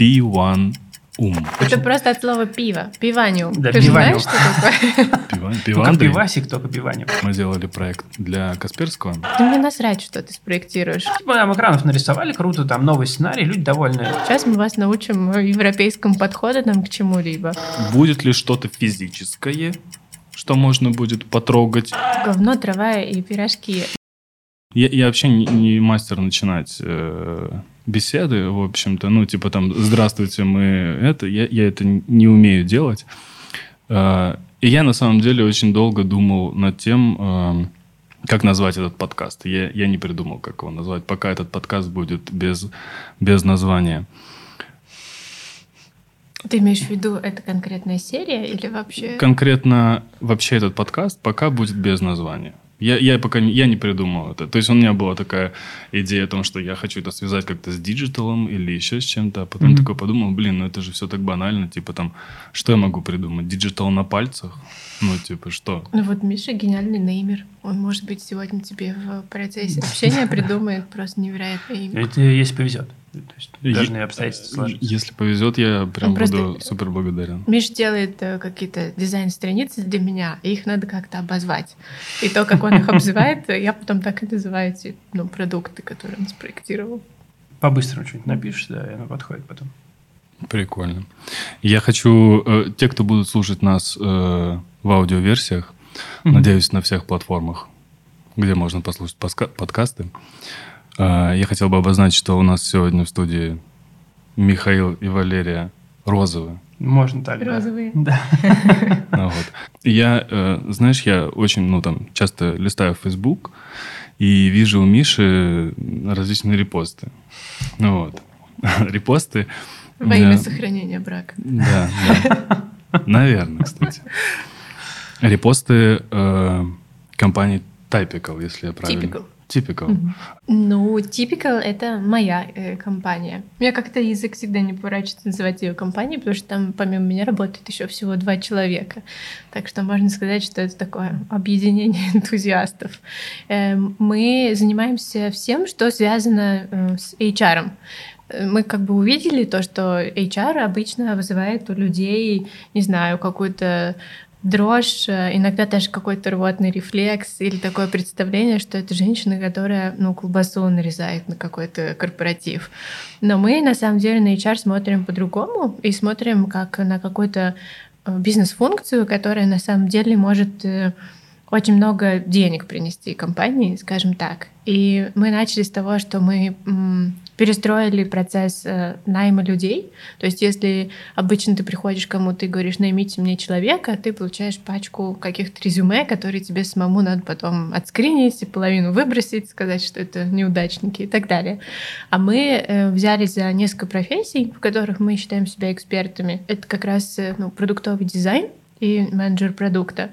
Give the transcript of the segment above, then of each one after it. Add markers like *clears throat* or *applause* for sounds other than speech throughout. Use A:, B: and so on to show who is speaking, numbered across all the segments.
A: P1 ум.
B: Это просто от слова пиво. Пиваниум.
C: Да,
B: Ты же
C: пиваниум.
B: знаешь, что такое? *laughs*
A: Пиван,
C: Только
A: пивандрий.
C: пивасик, только пиваниум.
A: Мы делали проект для Касперского.
B: Ты мне насрать, что ты спроектируешь.
C: Типа нам экранов нарисовали, круто, там новый сценарий, люди довольны.
B: Сейчас мы вас научим европейскому подходу там к чему-либо.
A: Будет ли что-то физическое, что можно будет потрогать?
B: Говно, трава и пирожки.
A: Я, я вообще не, не мастер начинать э, беседы, в общем-то. Ну, типа там, здравствуйте, мы это. Я, я это не умею делать. Э, и я на самом деле очень долго думал над тем, э, как назвать этот подкаст. Я, я не придумал, как его назвать, пока этот подкаст будет без, без названия.
B: Ты имеешь в виду, это конкретная серия или вообще...
A: Конкретно вообще этот подкаст пока будет без названия. Я, я пока не, я не придумал это. То есть у меня была такая идея о том, что я хочу это связать как-то с диджиталом или еще с чем-то. А потом
C: Мгм.
A: такой подумал, блин, ну это же все так банально. Типа там, что я могу придумать? Диджитал на пальцах? Ну, типа, что?
B: Ну вот Миша гениальный неймер. Он, может быть, сегодня тебе в процессе общения придумает просто невероятное имя.
C: Это если повезет. То есть
A: Е-
C: должны обстоятельства сложиться.
A: Если повезет, я прям
B: Он просто-
A: буду супер благодарен.
B: Миш делает э, какие-то дизайн-страницы для меня, и их надо как-то обозвать. И то, как он их *laughs* обзывает, э, я потом так и называю эти ну, продукты, которые он спроектировал.
C: По-быстрому что-нибудь напишешь, да, и оно подходит потом.
A: Прикольно. Я хочу, э, те, кто будут слушать нас э, в аудиоверсиях,
C: Мгм.
A: надеюсь, на всех платформах, где можно послушать паска- подкасты, э, я хотел бы обозначить, что у нас сегодня в студии Михаил и Валерия Розовы.
C: Можно так, да.
B: Розовые. *laughs*
C: Да. *laughs*
A: Ну вот. Я, э, знаешь, я очень, ну там, часто листаю Facebook и вижу у Миши различные репосты. Ну вот. *laughs* Репосты.
B: Во имя
A: Да.
B: сохранения брака.
A: Да, да. Наверное, кстати. Репосты э, компании Typical, если я правильно.
B: Typical.
A: Typical.
B: Ну, Typical — это моя э, компания. У меня как-то язык всегда не поворачивается называть ее компанией, потому что там помимо меня работает еще всего два человека. Так что можно сказать, что это такое объединение *laughs* энтузиастов. Э, Мы занимаемся всем, что связано э, с HR. Э, Мы как бы увидели то, что HR обычно вызывает у людей, не знаю, какую-то дрожь, э, иногда даже какой-то рвотный рефлекс или такое представление, что это женщина, которая ну, колбасу нарезает на какой-то корпоратив. Но мы на самом деле на HR смотрим по-другому и смотрим как на какую-то э, бизнес-функцию, которая на самом деле может э, очень много денег принести компании, скажем так. И мы начали с того, что мы перестроили процесс э, найма людей. То есть если обычно ты приходишь кому-то и говоришь, наймите мне человека, ты получаешь пачку каких-то резюме, которые тебе самому надо потом отскринить и половину выбросить, сказать, что это неудачники и так далее. А мы э, взялись за несколько профессий, в которых мы считаем себя экспертами. Это как раз э, ну, продуктовый дизайн, и менеджер продукта.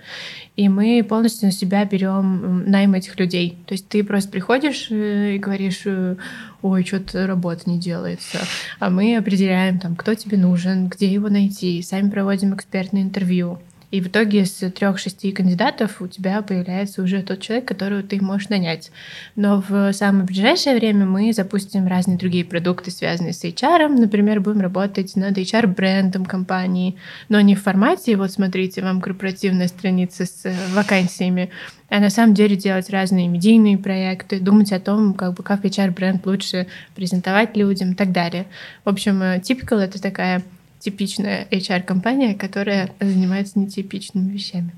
B: И мы полностью на себя берем найм этих людей. То есть ты просто приходишь э, и говоришь, э, ой, что-то работа не делается. А мы определяем, там, кто тебе нужен, где его найти. Сами проводим экспертное интервью. И в итоге из трех-шести кандидатов у тебя появляется уже тот человек, которого ты можешь нанять. Но в самое ближайшее время мы запустим разные другие продукты, связанные с HR. Например, будем работать над HR-брендом компании, но не в формате, вот смотрите, вам корпоративная страница с э, вакансиями, а на самом деле делать разные медийные проекты, думать о том, как бы как HR-бренд лучше презентовать людям и так далее. В общем, э, Typical — это такая типичная HR-компания, которая занимается нетипичными вещами.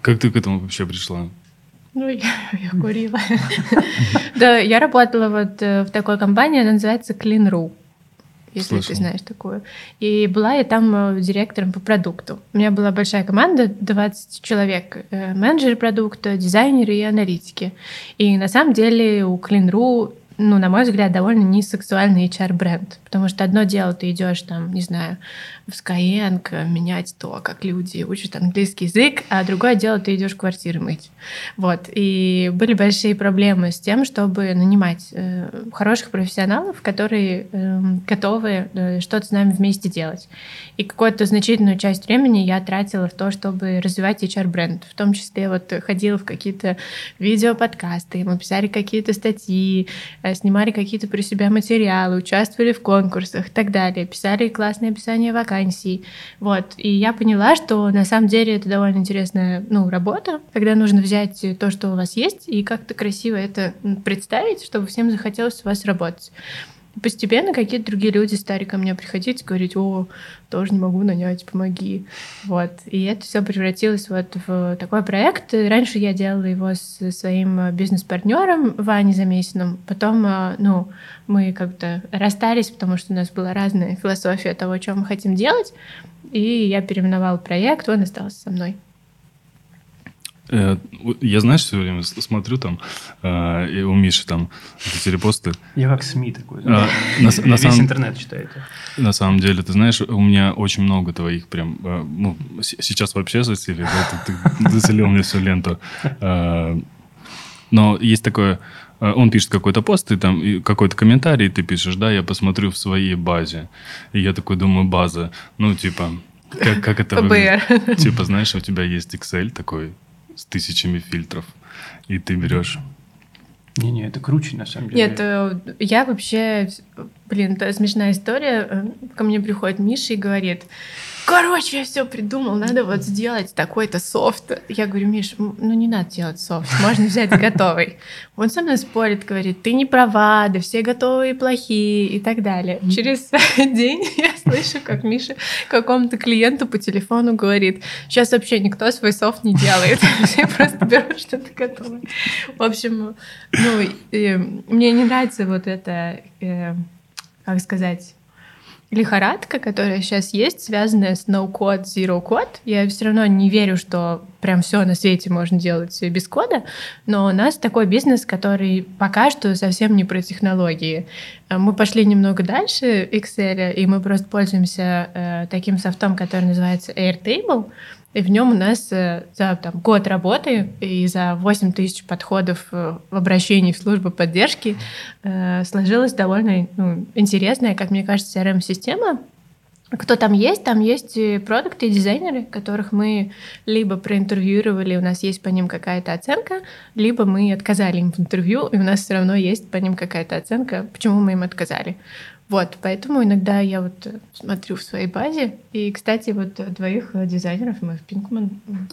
A: Как ты к этому вообще пришла?
B: Ну, я, я курила. Да, я работала вот э, в такой компании, она называется Clean.ru, если ты знаешь такую. И была я там э, директором по продукту. У меня была большая команда, 20 человек, э, менеджеры продукта, дизайнеры и аналитики. И на самом деле у Clean.ru ну, на мой взгляд, довольно несексуальный HR-бренд. Потому что одно дело, ты идешь там, не знаю, в Skyeng менять то, как люди учат английский язык, а другое дело, ты идешь квартиры мыть. Вот. И были большие проблемы с тем, чтобы нанимать э, хороших профессионалов, которые э, готовы э, что-то с нами вместе делать. И какую-то значительную часть времени я тратила в то, чтобы развивать HR-бренд. В том числе вот ходила в какие-то видеоподкасты, мы писали какие-то статьи, снимали какие-то при себя материалы, участвовали в конкурсах и так далее, писали классные описания вакансий. Вот. И я поняла, что на самом деле это довольно интересная ну, работа, когда нужно взять то, что у вас есть, и как-то красиво это представить, чтобы всем захотелось у вас работать постепенно какие-то другие люди стали ко мне приходить говорить, о, тоже не могу нанять, помоги. Вот. И это все превратилось вот в такой проект. Раньше я делала его с своим бизнес-партнером Ваней Замесиным. Потом, э, ну, мы как-то расстались, потому что у нас была разная философия того, что мы хотим делать. И я переименовала проект, он остался со мной.
A: Э, я, знаешь, все время смотрю там, э, и у Миши там эти репосты.
C: Я как СМИ такой. А, на, на Весь самом, интернет читает.
A: На самом деле, ты знаешь, у меня очень много твоих прям... Э, ну, сейчас вообще засели, да, ты, ты заселил мне всю ленту. Но есть такое... Он пишет какой-то пост, и там какой-то комментарий, ты пишешь, да, я посмотрю в своей базе. И я такой думаю, база, ну, типа, как, как это выглядит? Типа, знаешь, у тебя есть Excel такой, с тысячами фильтров, и ты берешь
C: не-не, это круче, на самом деле.
B: Нет, э, я вообще... Блин, это смешная история. Э, ко мне приходит Миша и говорит, короче, я все придумал, надо вот сделать такой-то софт. Я говорю, Миш, ну не надо делать софт, можно взять *laughs* готовый. Он со мной спорит, говорит, ты не права, да все готовые плохие и так далее. Через *laughs* день *laughs* я слышу, как Миша какому-то клиенту по телефону говорит, сейчас вообще никто свой софт не делает, все просто берут что-то готовое. В общем, ну, мне не нравится вот это, э, как сказать, лихорадка, которая сейчас есть, связанная с no-code, zero-code. Я все равно не верю, что прям все на свете можно делать без кода, но у нас такой бизнес, который пока что совсем не про технологии. Мы пошли немного дальше Excel, и мы просто пользуемся э, таким софтом, который называется Airtable. И в нем у нас э, за там, год работы и за 8 тысяч подходов э, в обращении в службу поддержки э, сложилась довольно ну, интересная, как мне кажется, CRM-система. Кто там есть? Там есть продукты и дизайнеры, которых мы либо проинтервьюировали, у нас есть по ним какая-то оценка, либо мы отказали им в интервью, и у нас все равно есть по ним какая-то оценка, почему мы им отказали. Вот, поэтому иногда я вот э, смотрю в своей базе. И, кстати, вот э, двоих э, дизайнеров мы в Пинкман,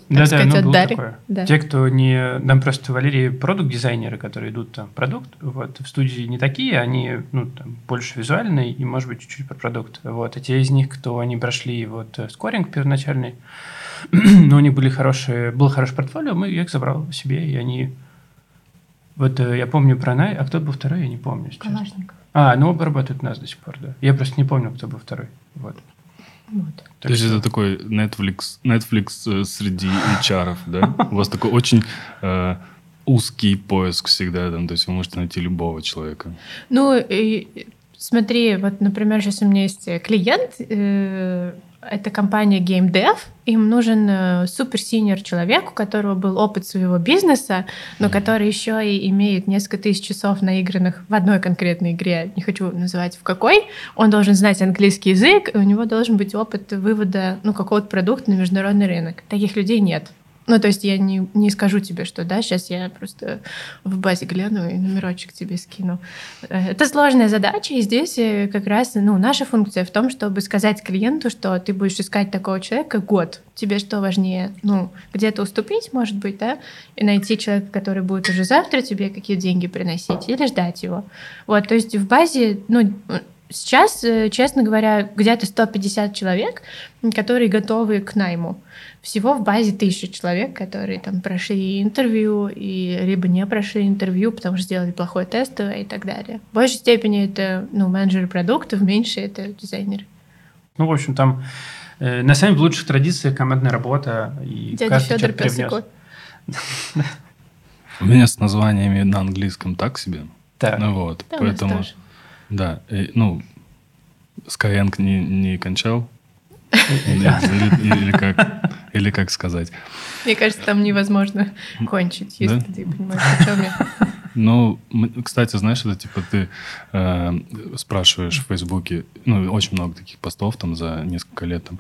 C: да, сказать, да, ну, отдали. Такое. Да. Те, кто не... Нам просто Валерий продукт-дизайнеры, которые идут там продукт, вот, в студии не такие, они, ну, там, больше визуальные и, может быть, чуть-чуть про продукт. Вот, а те из них, кто они прошли вот скоринг первоначальный, *clears throat* но у них были хорошие, был хороший портфолио, мы их забрал себе, и они... Вот я помню про Най, а кто был второй, я не помню сейчас.
B: Калашников.
C: А, ну оба работают у нас до сих пор, да. Я просто не помню, кто был второй. Вот.
A: Вот. То есть это такой Netflix, Netflix э, среди HR, да? У вас такой очень э, узкий поиск всегда, там, то есть вы можете найти любого человека.
B: Ну, и, смотри, вот, например, сейчас у меня есть клиент, э, это компания GameDev. Им нужен э, супер-синер человек, у которого был опыт своего бизнеса, но который еще и имеет несколько тысяч часов наигранных в одной конкретной игре. Не хочу называть в какой. Он должен знать английский язык, и у него должен быть опыт вывода ну, какого-то продукта на международный рынок. Таких людей нет. Ну, то есть я не, не скажу тебе, что да, сейчас я просто в базе гляну и номерочек тебе скину. Это сложная задача, и здесь э, как раз ну, наша функция в том, чтобы сказать клиенту, что ты будешь искать такого человека год. Тебе что важнее? Ну, где-то уступить, может быть, да, и найти человека, который будет уже завтра тебе какие деньги приносить, или ждать его. Вот, то есть в базе, ну, сейчас, э, честно говоря, где-то 150 человек, которые готовы к найму. Всего в базе тысяча человек, которые там прошли интервью и либо не прошли интервью, потому что сделали плохое тестовое и так далее. В большей степени это ну, менеджеры продуктов, в меньшей это дизайнеры.
C: Ну, в общем, там э, на самом лучших традициях командная работа. И
B: Дядя Федор пес
A: У меня с названиями на английском так себе.
C: Так.
A: Ну вот, поэтому... Да, и, ну, Skyeng не, не кончал, *laughs* или, как, или как сказать?
B: Мне кажется, там невозможно кончить, если да? ты понимаешь, о чем я.
A: Ну, кстати, знаешь, это типа ты э, спрашиваешь в Фейсбуке, ну, очень много таких постов там за несколько лет, там,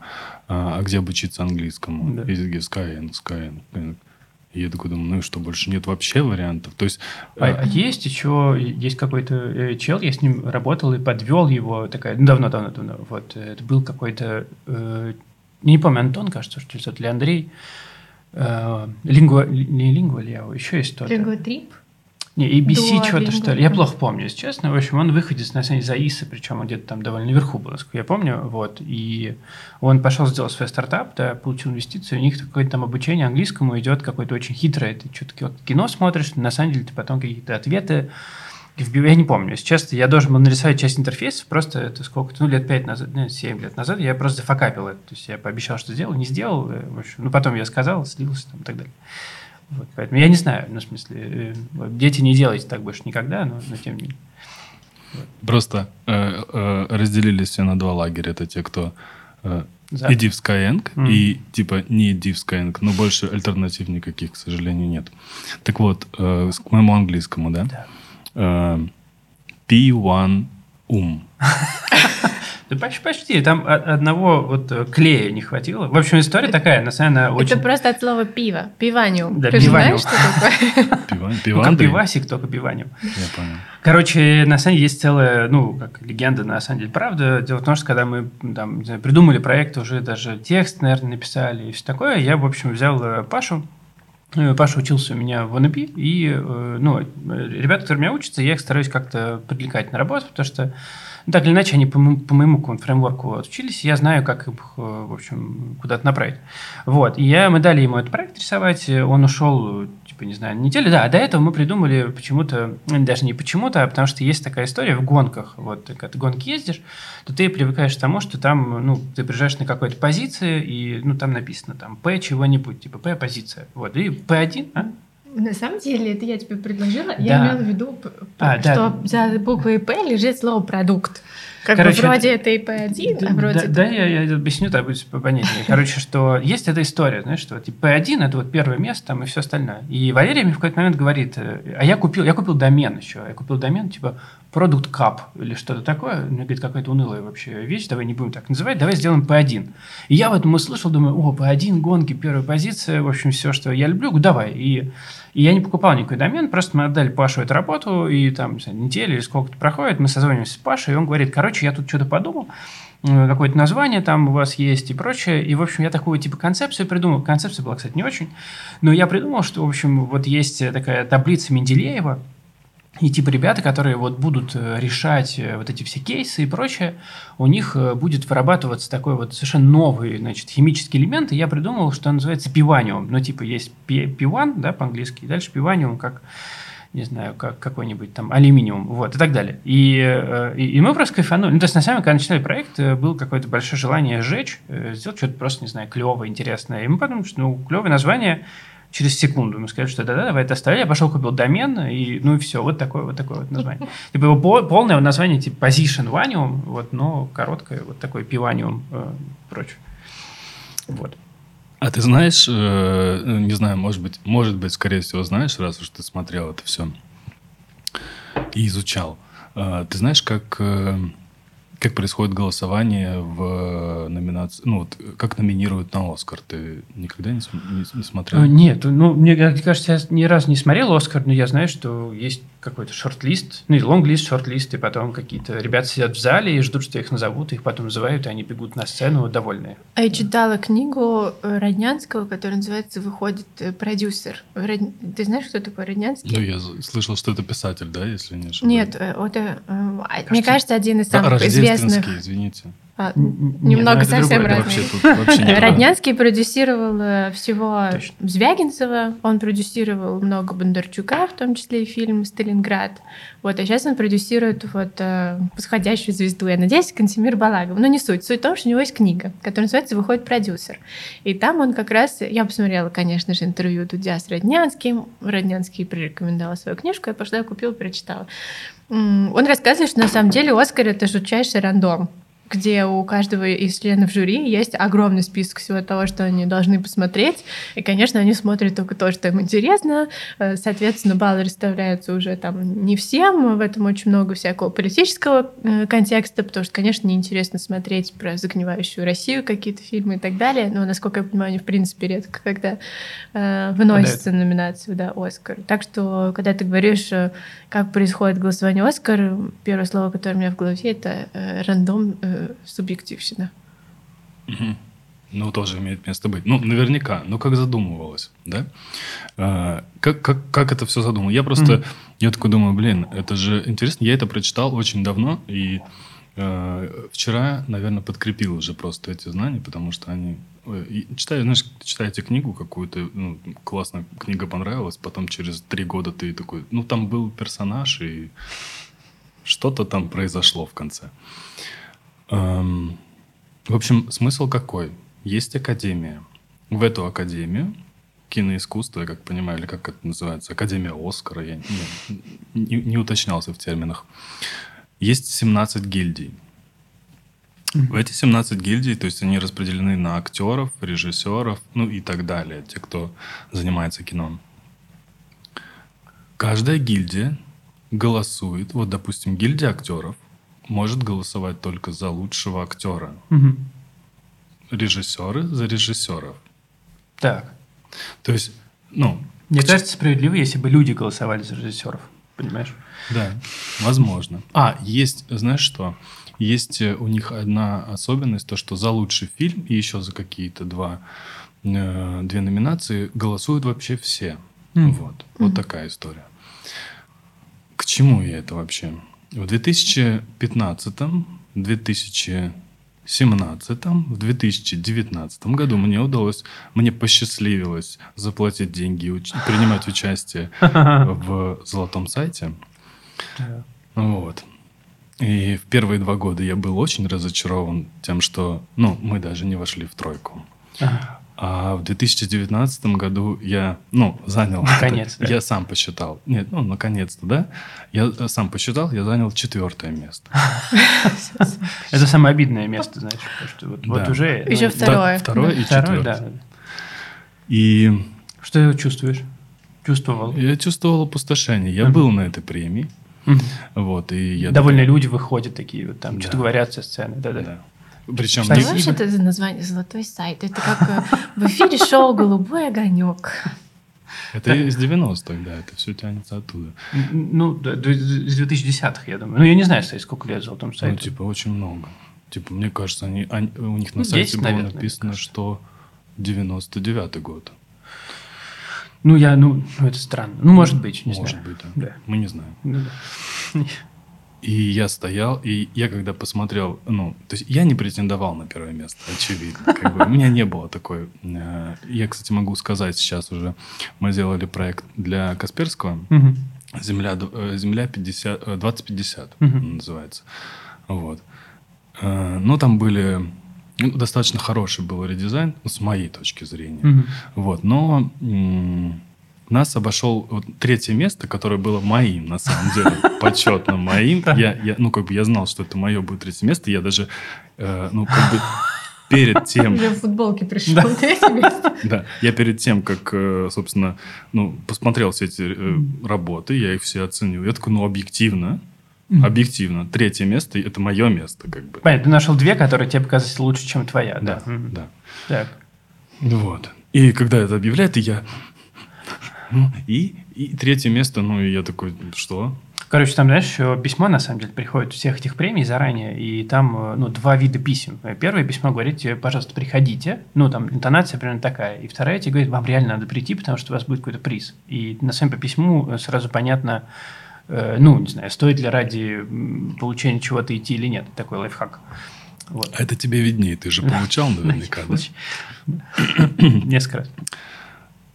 A: а, а где обучиться английскому? Да. Языке Skyeng, Skyeng. И я такой думаю, ну и что, больше нет вообще вариантов? То есть...
C: А, э... а есть еще, есть какой-то э, чел, я с ним работал и подвел его, такая, ну, давно-давно-давно, вот, это был какой-то, э, не помню, Антон, кажется, что это, или Андрей, э, лингва, не лингва, еще есть кто-то.
B: Лингва трип?
C: Не, ABC что-то что ли. Я плохо помню, если честно. В общем, он выходит на деле за ИСы, причем он где-то там довольно наверху был, насколько я помню. Вот. И он пошел сделать свой стартап, да, получил инвестицию. У них какое-то там обучение английскому идет какое-то очень хитрое. Ты что-то кино смотришь, на самом деле ты потом какие-то ответы я не помню, если честно, я должен был нарисовать часть интерфейсов, просто это сколько-то, ну, лет 5 назад, ну, 7 лет назад, я просто зафакапил это, то есть я пообещал, что сделал, не сделал, э, в общем, ну, потом я сказал, слился там и так далее. Вот, поэтому я не знаю, ну, в смысле, э, дети не делайте так больше никогда, но, но тем не менее.
A: Просто э, э, разделились все на два лагеря. Это те, кто э, За. иди в Skyeng mm. и типа не иди в Skyeng, но больше альтернатив никаких, к сожалению, нет. Так вот, э, к моему английскому, да? Да. Э, P1 ум.
C: Да почти, почти. Там одного вот э, клея не хватило. В общем, история такая, на самом деле, очень...
B: Это просто от слова пиво. Пиваниум. Да, Ты пиваниум. знаешь, что такое? *laughs*
C: Пиван, ну, как пивасик, только пиваниум. Я понял. Короче, на самом деле есть целая, ну, как легенда, на самом деле, правда. Дело в том, что когда мы там, знаю, придумали проект, уже даже текст, наверное, написали и все такое, я, в общем, взял э, Пашу, э, Паша учился у меня в НП, и ну, ребята, которые у меня учатся, я их стараюсь как-то привлекать на работу, потому что ну, так или иначе, они по, по моему фреймворку отучились, я знаю, как их, э, в общем, куда-то направить. Вот, и я, мы дали ему этот проект рисовать, он ушел, типа, не знаю, неделю, да, а до этого мы придумали почему-то, ну, даже не почему-то, а потому что есть такая история в гонках, вот, когда ты гонки ездишь, то ты привыкаешь к тому, что там, ну, ты приезжаешь на какой-то позиции, и, ну, там написано, там, P чего-нибудь, типа, P позиция, вот, и P1, а?
B: На самом деле, это я тебе предложила. Да. Я имела в виду, а, что да. за буквой «П» лежит слово «продукт». Как Короче, бы вроде это, это IP1, да, а вроде... Да,
C: да я, я объясню, так будет понятнее. Короче, что есть эта история, знаешь, что типа P1 это вот первое место, там и все остальное. И Валерий мне в какой-то момент говорит, э, а я купил, я купил домен еще, я купил домен типа Product Cup или что-то такое. Мне говорит, какая-то унылая вообще вещь, давай не будем так называть, давай сделаем P1. И я в этом услышал, думаю, о, P1, гонки, первая позиция, в общем, все, что я люблю, давай. И и я не покупал никакой домен, просто мы отдали Пашу эту работу, и там неделя или сколько-то проходит, мы созвонимся с Пашей, и он говорит, короче, я тут что-то подумал, э, какое-то название там у вас есть и прочее. И, в общем, я такую типа концепцию придумал. Концепция была, кстати, не очень. Но я придумал, что, в общем, вот есть такая таблица Менделеева, и типа ребята, которые вот будут э, решать э, вот эти все кейсы и прочее, у них э, будет вырабатываться такой вот совершенно новый, значит, химический элемент, и я придумал, что называется пиваниум. Ну, типа есть пиван, да, по-английски, и дальше пиваниум как не знаю, как какой-нибудь там алюминиум, вот, и так далее. И, и, и мы просто кайфанули. Ну, то есть, на самом деле, когда начинали проект, был какое-то большое желание сжечь, сделать что-то просто, не знаю, клевое, интересное. И мы подумали, что, ну, клевое название, через секунду мы сказали, что да-да, давай это оставили. Я пошел, купил домен, и ну и все. Вот такое вот такое вот название. *laughs* Типа его полное название типа Position Vanium, вот, но короткое вот такое Pivanium э, прочее. Вот.
A: А ты знаешь, э, не знаю, может быть, может быть, скорее всего, знаешь, раз уж ты смотрел это все и изучал. Э, ты знаешь, как э, как происходит голосование в номинации? Ну, вот как номинируют на Оскар? Ты никогда не, не, не смотрел?
C: Нет, ну, мне кажется, я ни разу не смотрел Оскар, но я знаю, что есть какой-то шорт-лист, ну, и лонг-лист, шорт-лист, и потом какие-то ребята сидят в зале и ждут, что их назовут, их потом называют, и они бегут на сцену довольные.
B: А я читала книгу э, Роднянского, которая называется «Выходит э, продюсер». Ты знаешь, кто такой Роднянский?
A: Ну, я слышал, что это писатель, да, если не ошибаюсь?
B: Нет, э, это, кажется, мне кажется, один из самых известных.
A: извините.
B: А, немного Нет, ну, совсем разные. *laughs* Роднянский продюсировал э, всего Точно. Звягинцева, он продюсировал много Бондарчука, в том числе и фильм «Сталинград». Вот, а сейчас он продюсирует вот э, «Восходящую звезду». Я надеюсь, Кантемир Балагов. Но не суть. Суть в том, что у него есть книга, которая называется «Выходит продюсер». И там он как раз... Я посмотрела, конечно же, интервью Дудя с Роднянским. Роднянский прорекомендовал свою книжку. Я пошла, купила, прочитала. Он рассказывает, что на самом деле Оскар — это жутчайший рандом где у каждого из членов жюри есть огромный список всего того, что они должны посмотреть. И, конечно, они смотрят только то, что им интересно. Э, соответственно, баллы расставляются уже там не всем. В этом очень много всякого политического э, контекста, потому что, конечно, неинтересно смотреть про загнивающую Россию какие-то фильмы и так далее. Но, насколько я понимаю, они, в принципе, редко когда э, выносятся номинацию, да, Оскар. Так что, когда ты говоришь, э, как происходит голосование Оскар, первое слово, которое у меня в голове, это э, рандом, э, субъективщина.
A: Угу. Ну, тоже имеет место быть. Ну, наверняка. Ну, как задумывалось, да? А, как, как, как это все задумал? Я просто, mm я такой думаю, блин, это же интересно. Я это прочитал очень давно, и вчера, наверное, подкрепил уже просто эти знания, потому что они... И читаю, знаешь, читаете книгу какую-то, ну, классная книга понравилась, потом через три года ты такой, ну, там был персонаж, и что-то там произошло в конце. Эм, в общем, смысл какой? Есть академия. В эту академию киноискусства, я как понимаю, или как это называется, Академия Оскара, я не, не, не уточнялся в терминах. Есть 17 гильдий. В эти 17 гильдий, то есть они распределены на актеров, режиссеров, ну и так далее, те, кто занимается кино. Каждая гильдия голосует, вот, допустим, гильдия актеров может голосовать только за лучшего актера. Угу. Режиссеры за режиссеров.
C: Так.
A: То есть, ну...
C: Мне кажется, справедливо, если бы люди голосовали за режиссеров. Понимаешь?
A: Да, возможно. А, есть, знаешь что? Есть э, у них одна особенность, то, что за лучший фильм и еще за какие-то два, э, две номинации голосуют вообще все. Mm. Вот. Mm. Вот такая история. К чему я это вообще? В 2015, 2017, в 2019 году мне удалось, мне посчастливилось заплатить деньги и уч- принимать участие в золотом сайте. Вот. И в первые два года я был очень разочарован тем, что, ну, мы даже не вошли в тройку. А в 2019 году я, ну, занял...
C: Наконец-то.
A: Я сам посчитал. Нет, ну, наконец-то, да. Я сам посчитал, я занял четвертое место. *laughs*
C: Это самое обидное место, что вот уже...
B: Еще второе.
A: Второе и четвертое. И...
C: Что ты чувствуешь? Чувствовал?
A: Я чувствовал опустошение. Я был на этой премии. Вот, и я...
C: Довольно люди выходят такие, вот там, что-то говорят со сцены. Да-да.
A: Причем...
B: Что знаешь, это за название «Золотой сайт»? Это как э, в эфире шоу «Голубой огонек».
A: Это из 90-х, да, это все тянется оттуда.
C: Ну, да, из 2010-х, я думаю. Ну, я не знаю, кстати, сколько лет «Золотому сайту».
A: Ну, типа, очень много. Типа, мне кажется, они, они у них на ну, сайте 10, было наверное, написано, что 99-й год.
C: Ну, я, ну, ну, это странно. Ну, может быть,
A: не может знаю. быть, да. да. Мы не знаем. Ну, да. И я стоял, и я когда посмотрел, ну, то есть я не претендовал на первое место, очевидно. Как бы, у меня не было такой... Э, я, кстати, могу сказать сейчас уже, мы сделали проект для Касперского, Земля, э, Земля 50, 2050 угу. называется. Вот. Э, ну, там были... Ну, достаточно хороший был редизайн, ну, с моей точки зрения. Угу. Вот, но нас обошел вот, третье место, которое было моим, на самом деле, *laughs* почетно моим. Я, я, ну, как бы я знал, что это мое будет третье место. Я даже, э, ну, как бы перед *laughs* тем...
B: Уже в футболке пришел да. третье место. *laughs*
A: Да, я перед тем, как, э, собственно, ну, посмотрел все эти э, работы, я их все оценил. Я такой, ну, объективно, Объективно. Третье место – это мое место. Как бы.
C: Понятно. Ты нашел две, которые тебе показались лучше, чем твоя.
A: Да, да. да.
C: Так.
A: Вот. И когда это объявляют, я ну, и, и третье место, ну, и я такой, что?
C: Короче, там, знаешь, письмо, на самом деле, приходит всех этих премий заранее, и там, э, ну, два вида писем. Первое письмо говорит тебе, пожалуйста, приходите, ну, там, интонация примерно такая. И вторая тебе говорит, вам реально надо прийти, потому что у вас будет какой-то приз. И на самом по письму сразу понятно, э, ну, не знаю, стоит ли ради получения чего-то идти или нет. Такой лайфхак.
A: Вот. А это тебе виднее, ты же получал наверняка, да? *coughs*
C: Несколько раз.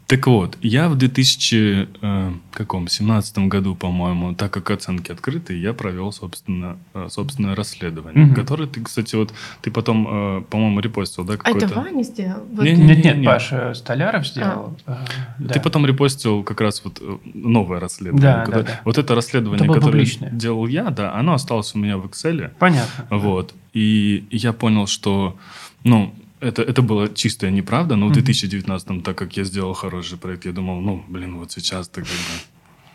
A: Так вот, я в 2017 э, году, по-моему, так как оценки открыты, я провел, собственно, э, собственное расследование, угу. которое ты, кстати, вот ты потом, э, по-моему, репостил, да?
B: А это Ваня сделал?
C: Вот. Нет, нет, нет, Паша Столяров сделал. А.
A: Да. Ты потом репостил как раз вот новое расследование. Да, которое, да, да. Вот это расследование, это которое публичное. делал я, да, оно осталось у меня в Excel.
C: Понятно.
A: Вот. И я понял, что, ну, это, это было чистая неправда, но в 2019, так как я сделал хороший проект, я думал, ну, блин, вот сейчас так как бы...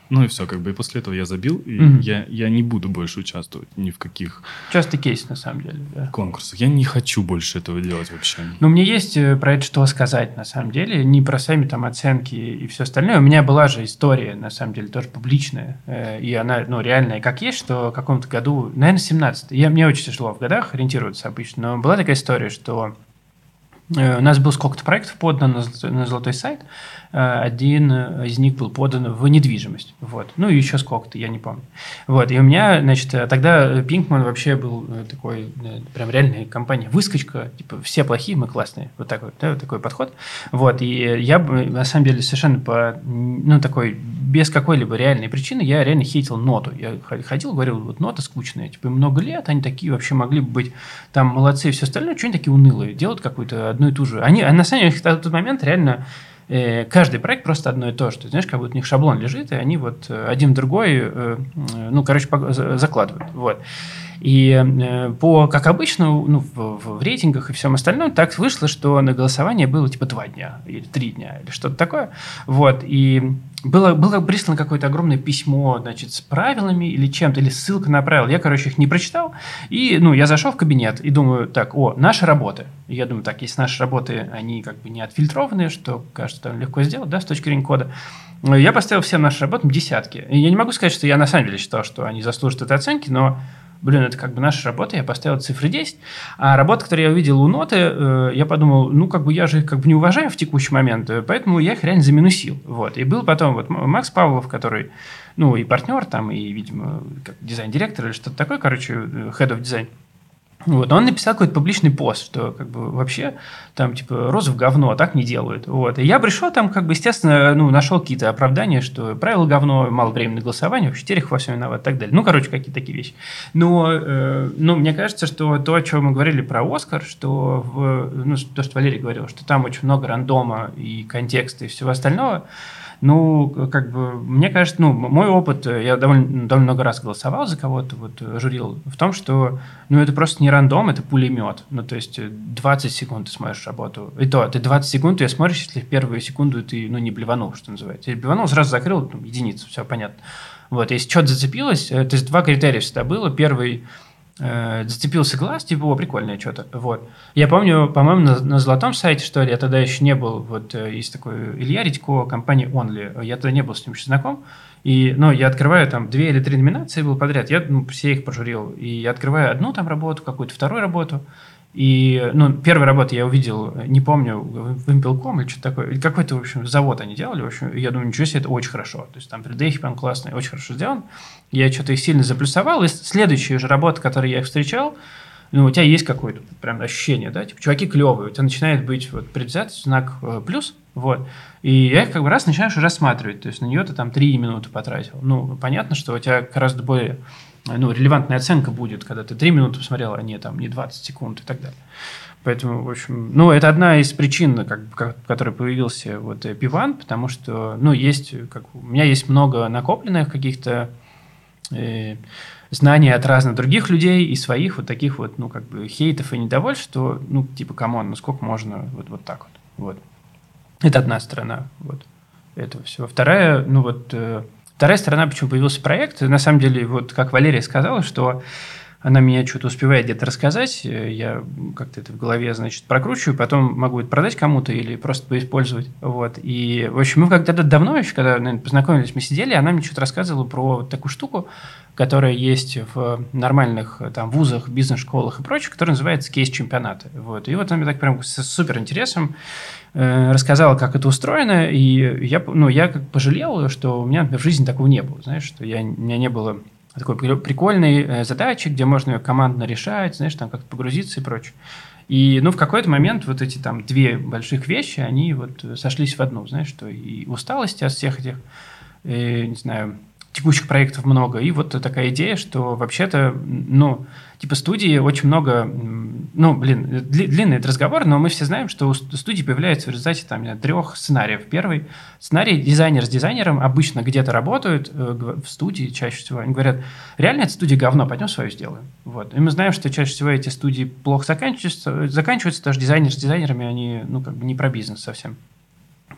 A: Ну и все, как бы, и после этого я забил, и mm-hmm. я, я не буду больше участвовать ни в каких...
C: Частый кейс, на самом деле, да.
A: Конкурсах. Я не хочу больше этого делать вообще.
C: Ну, мне есть э, про это что сказать, на самом деле, не про сами там оценки и все остальное. У меня была же история, на самом деле, тоже публичная, э, и она, ну, реальная, как есть, что в каком-то году, наверное, 17 я, мне очень тяжело в годах ориентироваться обычно, но была такая история, что у нас был сколько-то проектов подан на золотой сайт. Э, один из них был подан в недвижимость. Вот. Ну и еще сколько-то, я не помню. Вот. И у меня, значит, тогда Пинкман вообще был э, такой, прям реальная компания, выскочка, типа все плохие, мы классные. Вот такой, да, вот такой подход. Вот. И я, на самом деле, совершенно по, ну, такой, без какой-либо реальной причины, я реально хейтил ноту. Я ходил, говорил, вот нота скучная, типа много лет, они такие вообще могли бы быть там молодцы и все остальное, что они такие унылые, делают какую-то одну и ту же. Они, на самом деле, в тот момент реально э, каждый проект просто одно и то же. Ты знаешь, как будто у них шаблон лежит, и они вот э, один в другой, э, ну, короче, закладывают. Вот. И по, как обычно, ну, в, в рейтингах и всем остальном, так вышло, что на голосование было типа два дня или три дня или что-то такое. Вот. И было, было прислано какое-то огромное письмо, значит, с правилами или чем-то, или ссылка на правила. Я, короче, их не прочитал. И, ну, я зашел в кабинет и думаю, так, о, наши работы. И я думаю, так, если наши работы, они как бы не отфильтрованные, что, кажется, там легко сделать, да, с точки зрения кода, я поставил всем нашим работам десятки. И я не могу сказать, что я на самом деле считал, что они заслужат этой оценки, но блин, это как бы наша работа, я поставил цифры 10. А работа, которую я увидел у ноты, э, я подумал, ну, как бы я же их как бы не уважаю в текущий момент, э, поэтому я их реально заминусил. Вот. И был потом вот Макс Павлов, который, ну, и партнер там, и, видимо, дизайн-директор или что-то такое, короче, э, head of design. Вот, он написал какой-то публичный пост, что как бы вообще там типа розов говно, а так не делают. Вот. И я пришел там, как бы, естественно, ну, нашел какие-то оправдания, что правила говно, мало времени на голосование, вообще Терех во всем виноват и так далее. Ну, короче, какие-то такие вещи. Но, э, ну, мне кажется, что то, о чем мы говорили про Оскар, что в, ну, то, что Валерий говорил, что там очень много рандома и контекста и всего остального, ну, как бы, мне кажется, ну, мой опыт, э, я довольно, довольно много раз голосовал за кого-то, вот, э, журил, в том, что, ну, это просто не рандом, это пулемет. Ну, то есть 20 э, секунд ты смотришь работу. И то, ты 20 секунд, ты смотришь, если в первую секунду ты, ну, не блеванул, что называется. Если блеванул, сразу закрыл, ну, единицу, все понятно. Вот, если что-то зацепилось, то есть два критерия всегда было. Первый – э, зацепился глаз, типа, о, прикольное что-то. Вот. Я помню, по-моему, на, на золотом сайте, что ли, я тогда еще не был, вот э, есть такой Илья Редько, компания Only, я тогда не был с ним еще знаком, и, ну, я открываю там две или три номинации был подряд, я ну, все их пожурил, и я открываю одну там работу, какую-то вторую работу, и, ну, первая работа я увидел, не помню, в Impel.com или что-то такое, какой-то, в общем, завод они делали, в общем, я думаю, ничего себе, это очень хорошо. То есть там 3D прям классный, очень хорошо сделан. Я что-то их сильно заплюсовал, и следующая же работа, которую я их встречал, ну, у тебя есть какое-то прям ощущение, да, типа, чуваки клевые, у тебя начинает быть вот предвзят знак э, плюс, вот, и я их как бы раз начинаешь рассматривать, то есть на нее ты там три минуты потратил. Ну, понятно, что у тебя гораздо более ну, релевантная оценка будет, когда ты 3 минуты посмотрел, а не, там, не 20 секунд и так далее. Поэтому, в общем, ну, это одна из причин, как, в которой появился вот Пиван, потому что, ну, есть, как, у меня есть много накопленных каких-то э, знаний от разных других людей и своих вот таких вот, ну, как бы хейтов и недовольств, что, ну, типа, come on, ну, сколько можно вот, вот так вот, вот. Это одна сторона, вот, этого всего. Вторая, ну, вот, э, Вторая сторона, почему появился проект, на самом деле, вот как Валерия сказала, что она меня что-то успевает где-то рассказать, я как-то это в голове, значит, прокручиваю, потом могу это продать кому-то или просто поиспользовать. Вот. И, в общем, мы когда-то давно еще, когда наверное, познакомились, мы сидели, она мне что-то рассказывала про вот такую штуку, которая есть в нормальных там вузах, бизнес-школах и прочее, которая называется кейс-чемпионаты. Вот. И вот она мне так прям с супер интересом Э, рассказала, как это устроено, и я, ну, я как пожалел, что у меня в жизни такого не было, знаешь, что я, у меня не было такой прикольной э, задачи, где можно ее командно решать, знаешь, там как-то погрузиться и прочее. И, ну, в какой-то момент вот эти там две больших вещи, они вот сошлись в одну, знаешь, что и усталость от всех этих, и, э, не знаю, текущих проектов много. И вот такая идея, что вообще-то, ну, типа студии очень много, ну, блин, длинный этот разговор, но мы все знаем, что у студии появляется в результате там трех сценариев. Первый сценарий дизайнер с дизайнером обычно где-то работают э, в студии чаще всего. Они говорят, реально эта студия говно, пойдем свою сделаем. Вот. И мы знаем, что чаще всего эти студии плохо заканчиваются, заканчиваются, что дизайнер с дизайнерами, они, ну, как бы не про бизнес совсем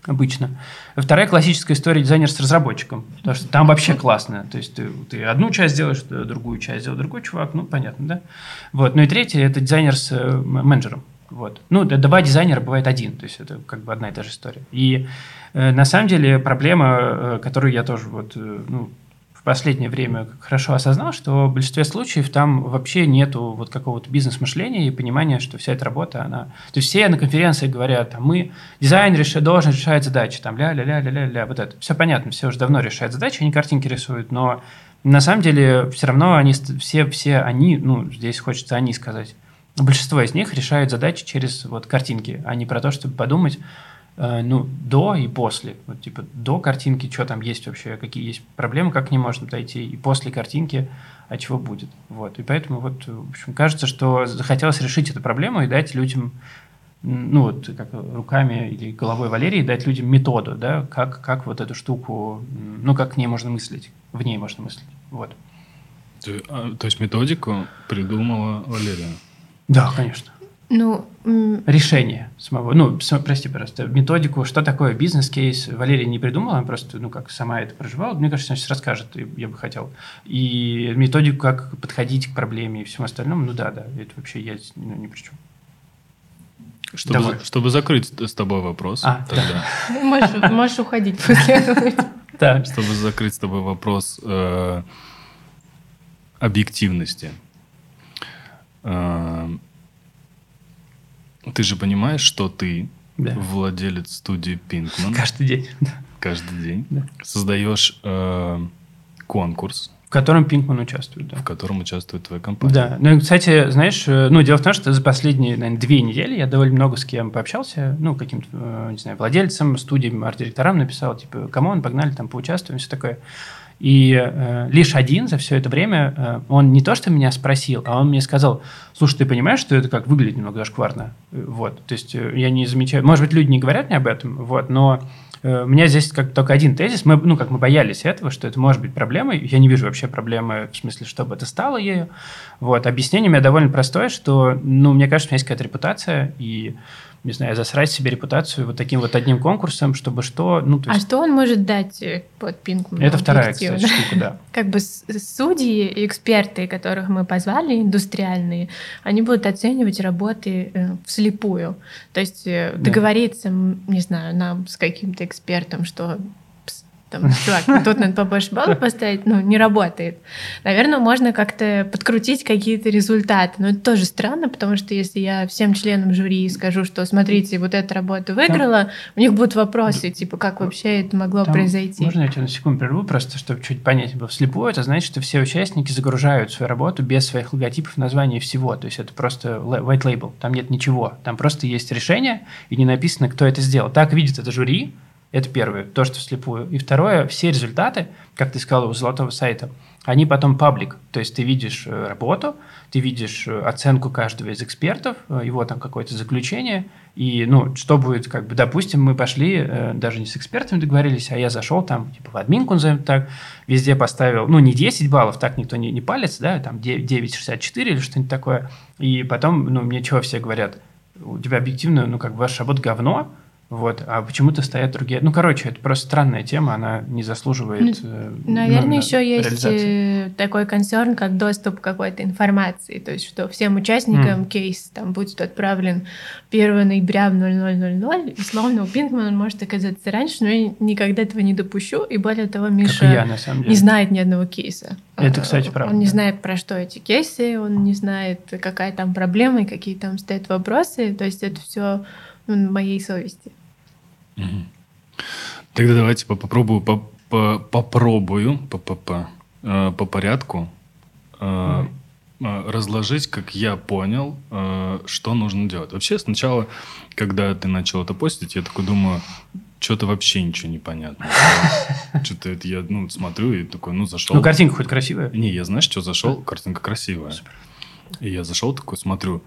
C: обычно. Вторая классическая история дизайнер с разработчиком, потому что там вообще классно. То есть ты, ты одну часть делаешь, другую часть делает другой чувак, ну понятно, да? Вот. Ну и третье – это дизайнер с э, менеджером. Вот. Ну, два дизайнера бывает один, то есть это как бы одна и та же история. И э, на самом деле проблема, э, которую я тоже вот, э, ну, в последнее время хорошо осознал, что в большинстве случаев там вообще нету вот какого-то бизнес-мышления и понимания, что вся эта работа, она... То есть все на конференции говорят, там, мы, дизайн реш... должен решать задачи, там, ля-ля-ля-ля-ля, вот это. Все понятно, все уже давно решают задачи, они картинки рисуют, но на самом деле все равно они, все, все они, ну, здесь хочется они сказать, большинство из них решают задачи через вот картинки, а не про то, чтобы подумать, ну, до и после. Вот, типа, до картинки, что там есть вообще, какие есть проблемы, как к ним можно дойти, и после картинки, а чего будет. Вот. И поэтому, вот, в общем, кажется, что захотелось решить эту проблему и дать людям, ну, вот, как руками или головой Валерии, дать людям методу, да, как, как вот эту штуку, ну, как к ней можно мыслить, в ней можно мыслить. Вот.
A: То, а, то есть методику придумала Валерия?
C: Да, конечно.
B: Ну,
C: решение самого. Ну, прости, просто методику, что такое бизнес-кейс, Валерия не придумала, она просто, ну, как сама это проживала. Мне кажется, она сейчас расскажет, я бы хотел. И методику, как подходить к проблеме и всему остальному, ну да, да, это вообще я ну, ни при чем.
A: Чтобы, чтобы закрыть с тобой вопрос. А, тогда.
B: Да. *laughs* Можешь, можешь уходить после *laughs* этого.
A: Да. Чтобы закрыть с тобой вопрос э, объективности. Э, ты же понимаешь, что ты да. владелец студии Pinkman.
C: Каждый день. *laughs*
A: Каждый день. Да. Создаешь э, конкурс.
C: В котором Pinkman участвует, да.
A: В котором участвует твоя компания.
C: Да. Ну, кстати, знаешь, э, ну, дело в том, что за последние, наверное, две недели я довольно много с кем пообщался, ну, каким-то, э, не знаю, владельцем студии, арт-директорам написал, типа, come on, погнали, там, поучаствуем, все такое. И э, лишь один за все это время, э, он не то, что меня спросил, а он мне сказал, слушай, ты понимаешь, что это как выглядит немного зашкварно? Вот, то есть э, я не замечаю, может быть, люди не говорят мне об этом, вот, но э, у меня здесь как только один тезис, мы, ну, как мы боялись этого, что это может быть проблемой, я не вижу вообще проблемы в смысле, чтобы это стало ею, вот, объяснение у меня довольно простое, что, ну, мне кажется, у меня есть какая-то репутация, и не знаю, засрать себе репутацию вот таким вот одним конкурсом, чтобы что... Ну,
B: то а есть... А что он может дать э, под Пинкману?
C: Это вторая, кстати, штука, да. *laughs*
B: Как бы судьи и эксперты, которых мы позвали, индустриальные, они будут оценивать работы э, вслепую. То есть э, договориться, не знаю, нам с каким-то экспертом, что там, чувак, тут надо побольше баллов поставить, ну, не работает. Наверное, можно как-то подкрутить какие-то результаты, но это тоже странно, потому что если я всем членам жюри скажу, что, смотрите, вот эта работа выиграла, у них будут вопросы, типа, как вообще это могло Там, произойти.
C: Можно я тебя на секунду прерву, просто чтобы чуть понять было. Вслепую это значит, что все участники загружают свою работу без своих логотипов, названий всего, то есть это просто white label, там нет ничего, там просто есть решение, и не написано, кто это сделал. Так видит это жюри, это первое, то, что вслепую. И второе, все результаты, как ты сказал, у золотого сайта, они потом паблик. То есть ты видишь э, работу, ты видишь э, оценку каждого из экспертов, э, его там какое-то заключение, и, ну, что будет, как бы, допустим, мы пошли, даже не с экспертами договорились, а я зашел там, типа, в админку, назовем так, везде поставил, ну, не 10 баллов, так никто не, не палец, да, там 9,64 или что-нибудь такое, и потом, ну, мне чего все говорят, у тебя объективно, ну, как бы, ваша работа говно, вот, а почему-то стоят другие. Ну, короче, это просто странная тема, она не заслуживает.
B: Ну, наверное, ну, еще есть э, такой концерн, как доступ к какой-то информации. То есть, что всем участникам mm. кейс там будет отправлен 1 ноября в 0000, и словно у Пинкмана он может оказаться раньше, но я никогда этого не допущу. И более того, Миша
C: я, на самом деле.
B: не знает ни одного кейса.
C: Это, кстати, правда.
B: Он не знает, про что эти кейсы, он не знает, какая там проблема и какие там стоят вопросы. То есть, это все ну, на моей совести.
A: Тогда давайте попробую, по, по, попробую по, по, по, э, по порядку. Э, э, разложить, как я понял, э, что нужно делать. Вообще, сначала, когда ты начал это постить, я такой думаю, что-то вообще ничего не понятно. *laughs* Что-то это я ну, смотрю и такой, ну, зашел.
C: Ну, картинка хоть красивая?
A: Не, я знаешь, что зашел? Картинка красивая. И я зашел такой, смотрю,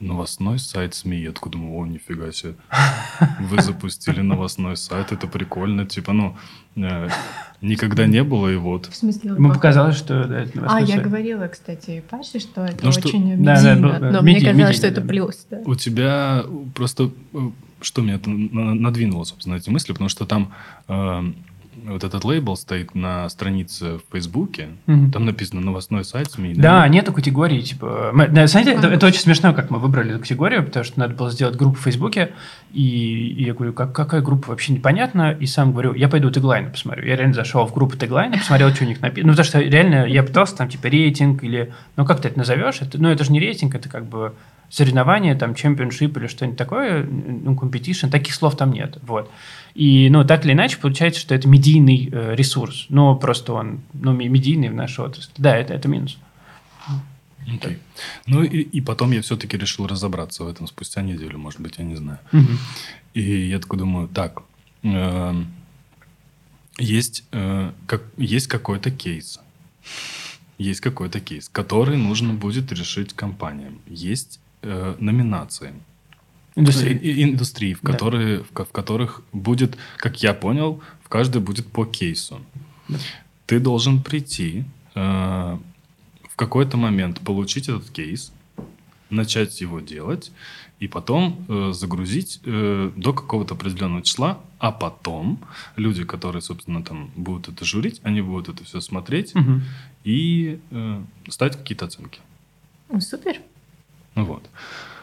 A: новостной сайт СМИ. Я такой думаю, о, нифига себе. Вы *laughs* запустили новостной сайт, это прикольно. Типа, ну, э, *laughs* никогда не было, и вот.
B: В смысле?
C: Ему показалось, что да, это
B: А, я говорила, кстати, Паше, что это ну, очень что... медийно, да, да, да, но меди, мне казалось, медийно, что это плюс. Да.
A: У тебя просто... Э, что меня надвинуло, собственно, эти мысли, потому что там... Э, вот этот лейбл стоит на странице в Фейсбуке, угу. там написано новостной сайт СМИ.
C: Да, да? нету категории, типа... Мы, да, знаете, это, это очень смешно, как мы выбрали эту категорию, потому что надо было сделать группу в Фейсбуке, и, и я говорю, как, какая группа, вообще непонятно, и сам говорю, я пойду теглайны посмотрю. Я реально зашел в группу теглайны, посмотрел, что у них написано. Ну, потому что реально я пытался там, типа, рейтинг или... Ну, как ты это назовешь? Это, ну, это же не рейтинг, это как бы соревнование, там, чемпионшип или что-нибудь такое, ну, competition, таких слов там нет, вот. И, ну, так или иначе, получается, что это медийный э, ресурс, но просто он, ну, медийный в нашей отрасли. Да, это, это минус.
A: Okay. Ну и, и потом я все-таки решил разобраться в этом спустя неделю, может быть, я не знаю. Угу. И я такой думаю, так, э, есть, э, как, есть какой-то кейс, есть какой-то кейс, который нужно будет решить компаниям. Есть э, номинации. Индустрии. Индустрии, в, да. которые, в, в которых будет, как я понял, в каждой будет по кейсу. Да. Ты должен прийти э, в какой-то момент, получить этот кейс, начать его делать, и потом э, загрузить э, до какого-то определенного числа, а потом люди, которые, собственно, там будут это журить, они будут это все смотреть угу. и э, ставить какие-то оценки.
B: Супер.
A: Вот.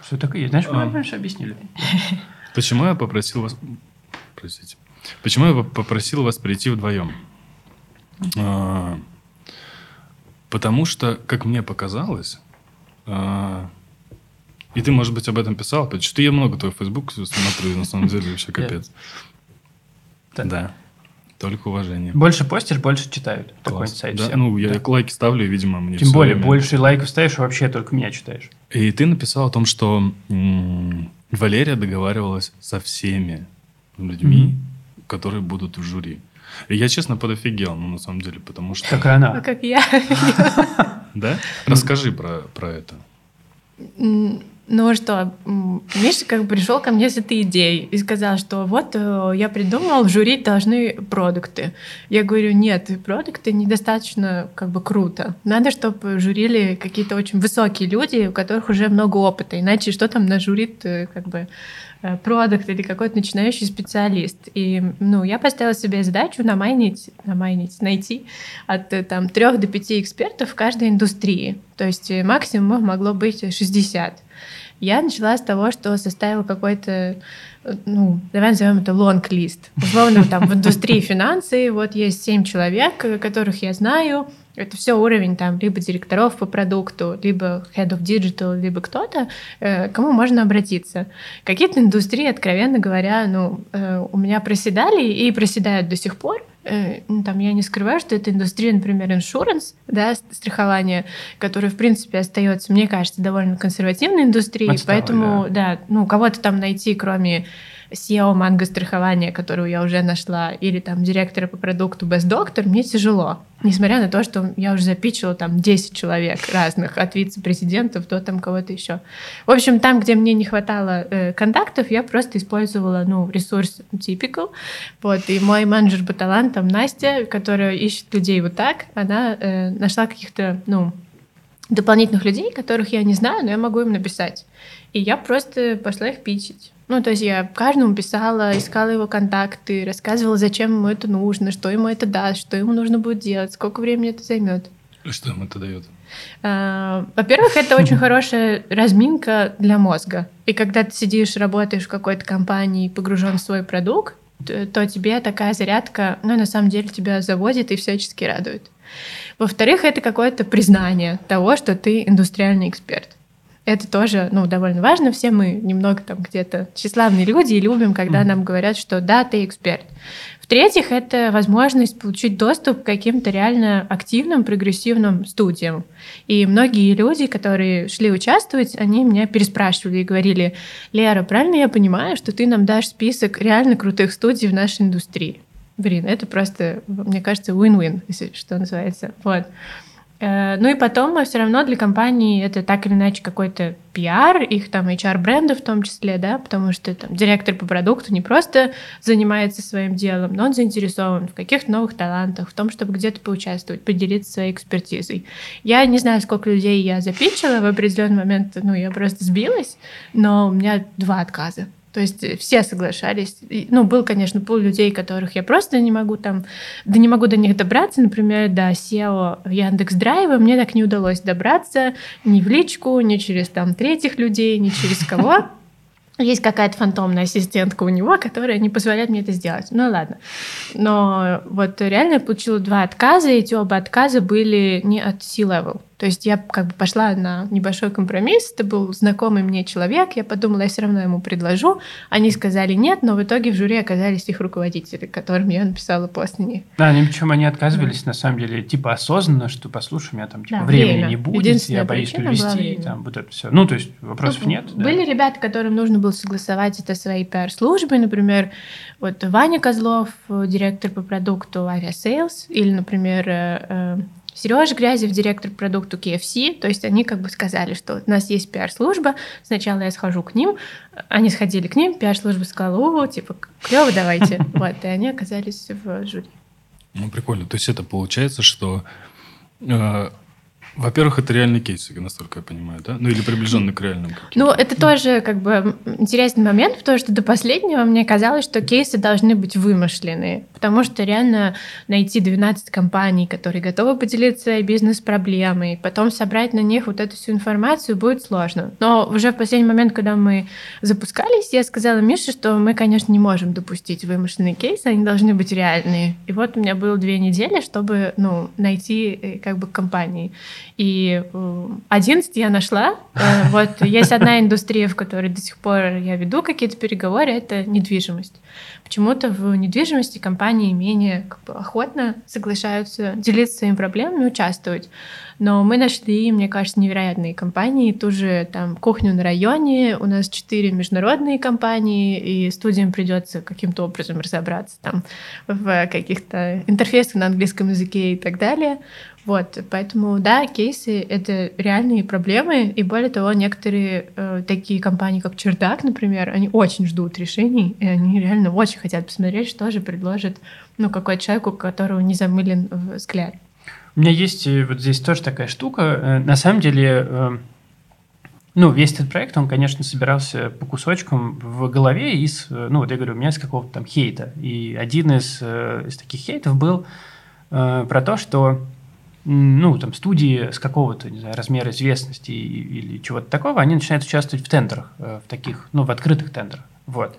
C: Что такое? Знаешь, мы а, раньше объяснили.
A: Почему я попросил вас... Простите. Почему я попросил вас прийти вдвоем? А, потому что, как мне показалось, а, и ты, может быть, об этом писал, потому что я много твой Facebook смотрю, на самом деле вообще капец. Да. Только уважение.
C: Больше постишь, больше читают. Такой сайт.
A: Да, ну, я да. лайки ставлю, и, видимо, мне
C: Тем более, время... больше лайков ставишь, вообще только меня читаешь.
A: И ты написал о том, что м- Валерия договаривалась со всеми людьми, mm-hmm. которые будут в жюри. И я, честно, подофигел, ну, на самом деле, потому что...
C: Как она.
B: А как я. *laughs*
A: Да? Расскажи про, про это.
B: Ну что, Миша как пришел ко мне с этой идеей и сказал, что вот э, я придумал, журить должны продукты. Я говорю, нет, продукты недостаточно как бы круто. Надо, чтобы журили какие-то очень высокие люди, у которых уже много опыта, иначе что там нажурит э, как бы продукт или какой-то начинающий специалист. И ну, я поставила себе задачу намайнить, намайнить, найти от э, там, трех до пяти экспертов в каждой индустрии. То есть э, максимум могло быть 60. Я начала с того, что составила какой-то, ну, давай назовем это лонг-лист. Условно, там в индустрии финансы вот есть семь человек, которых я знаю, это все уровень там либо директоров по продукту, либо head of digital, либо кто-то, э, кому можно обратиться. Какие-то индустрии, откровенно говоря, ну, э, у меня проседали и проседают до сих пор. Э, ну, там я не скрываю, что это индустрия, например, insurance, да, страхование, которое, в принципе, остается, мне кажется, довольно консервативной индустрией, Отсталый, поэтому, да, да ну, кого-то там найти, кроме SEO манго страхования, которую я уже нашла, или там директора по продукту Best Doctor, мне тяжело. Несмотря на то, что я уже запичила там 10 человек разных, от вице-президентов до там кого-то еще. В общем, там, где мне не хватало э, контактов, я просто использовала, ну, ресурс Typical. Вот, и мой менеджер по талантам Настя, которая ищет людей вот так, она э, нашла каких-то, ну, дополнительных людей, которых я не знаю, но я могу им написать. И я просто пошла их пичить. Ну, то есть я каждому писала, искала его контакты, рассказывала, зачем ему это нужно, что ему это даст, что ему нужно будет делать, сколько времени это займет.
A: Что ему это дает?
B: А, во-первых, это очень хорошая разминка для мозга. И когда ты сидишь, работаешь в какой-то компании, погружен в свой продукт, то тебе такая зарядка, ну, на самом деле тебя заводит и всячески радует. Во-вторых, это какое-то признание того, что ты индустриальный эксперт. Это тоже, ну, довольно важно. Все мы немного там где-то тщеславные люди и любим, когда нам говорят, что да, ты эксперт. В-третьих, это возможность получить доступ к каким-то реально активным, прогрессивным студиям. И многие люди, которые шли участвовать, они меня переспрашивали и говорили, Лера, правильно я понимаю, что ты нам дашь список реально крутых студий в нашей индустрии? Блин, это просто, мне кажется, win-win, если что называется. Вот. Э, ну и потом все равно для компании это так или иначе какой-то пиар, их там HR-бренды в том числе, да, потому что там директор по продукту не просто занимается своим делом, но он заинтересован в каких-то новых талантах, в том, чтобы где-то поучаствовать, поделиться своей экспертизой. Я не знаю, сколько людей я запичила в определенный момент, ну, я просто сбилась, но у меня два отказа. То есть э, все соглашались. И, ну, был, конечно, пол людей, которых я просто не могу там, да не могу до них добраться. Например, до SEO Яндекс Драйва мне так не удалось добраться ни в личку, ни через там третьих людей, ни через кого. *laughs* Есть какая-то фантомная ассистентка у него, которая не позволяет мне это сделать. Ну ладно. Но вот реально я получила два отказа, и эти оба отказа были не от C-level. То есть я как бы пошла на небольшой компромисс, это был знакомый мне человек, я подумала, я все равно ему предложу. Они сказали нет, но в итоге в жюри оказались их руководители, которым я написала пост на них.
C: Да, они причем они отказывались да. на самом деле типа осознанно, что послушай, у меня там типа да, времени время. не будет, я боюсь привести, там вот это все. Ну, то есть вопросов ну, нет.
B: Были
C: да.
B: ребята, которым нужно было согласовать это своей пиар-службой, например, вот Ваня Козлов, директор по продукту Aviasales, или, например, э, э, Сережа Грязев, директор продукту KFC, то есть они как бы сказали, что у нас есть пиар-служба, сначала я схожу к ним, они сходили к ним, пиар-служба сказала, о, типа, клево, давайте. *laughs* Вот, и они оказались в жюри.
A: Ну, прикольно. То есть это получается, что э, во-первых, это реальные кейсы, насколько я понимаю, да? Ну или приближенные к реальным.
B: Ну, это тоже как бы интересный момент, потому что до последнего мне казалось, что кейсы должны быть вымышленные, потому что реально найти 12 компаний, которые готовы поделиться бизнес-проблемой, потом собрать на них вот эту всю информацию будет сложно. Но уже в последний момент, когда мы запускались, я сказала Мише, что мы, конечно, не можем допустить вымышленные кейсы, они должны быть реальные. И вот у меня было две недели, чтобы ну, найти э, как бы компании. И 11 э, я нашла. Э, вот есть одна индустрия, в которой до сих пор я веду какие-то переговоры, это недвижимость. Почему-то в недвижимости компании менее как бы, охотно соглашаются делиться своими проблемами, участвовать. Но мы нашли, мне кажется, невероятные компании. Ту же там кухню на районе. У нас четыре международные компании, и студиям придется каким-то образом разобраться там в каких-то интерфейсах на английском языке и так далее. Вот, поэтому, да, кейсы — это реальные проблемы, и более того, некоторые э, такие компании, как Чердак, например, они очень ждут решений, и они реально очень хотят посмотреть, что же предложит, ну, какой человек, у которого не замылен взгляд.
C: У меня есть э, вот здесь тоже такая штука. Э, на самом деле, э, ну, весь этот проект, он, конечно, собирался по кусочкам в голове из, ну, вот я говорю, у меня из какого-то там хейта. И один из, из таких хейтов был про то, что ну, там, студии с какого-то, не знаю, размера известности или чего-то такого, они начинают участвовать в тендерах, в таких, ну, в открытых тендерах. Вот.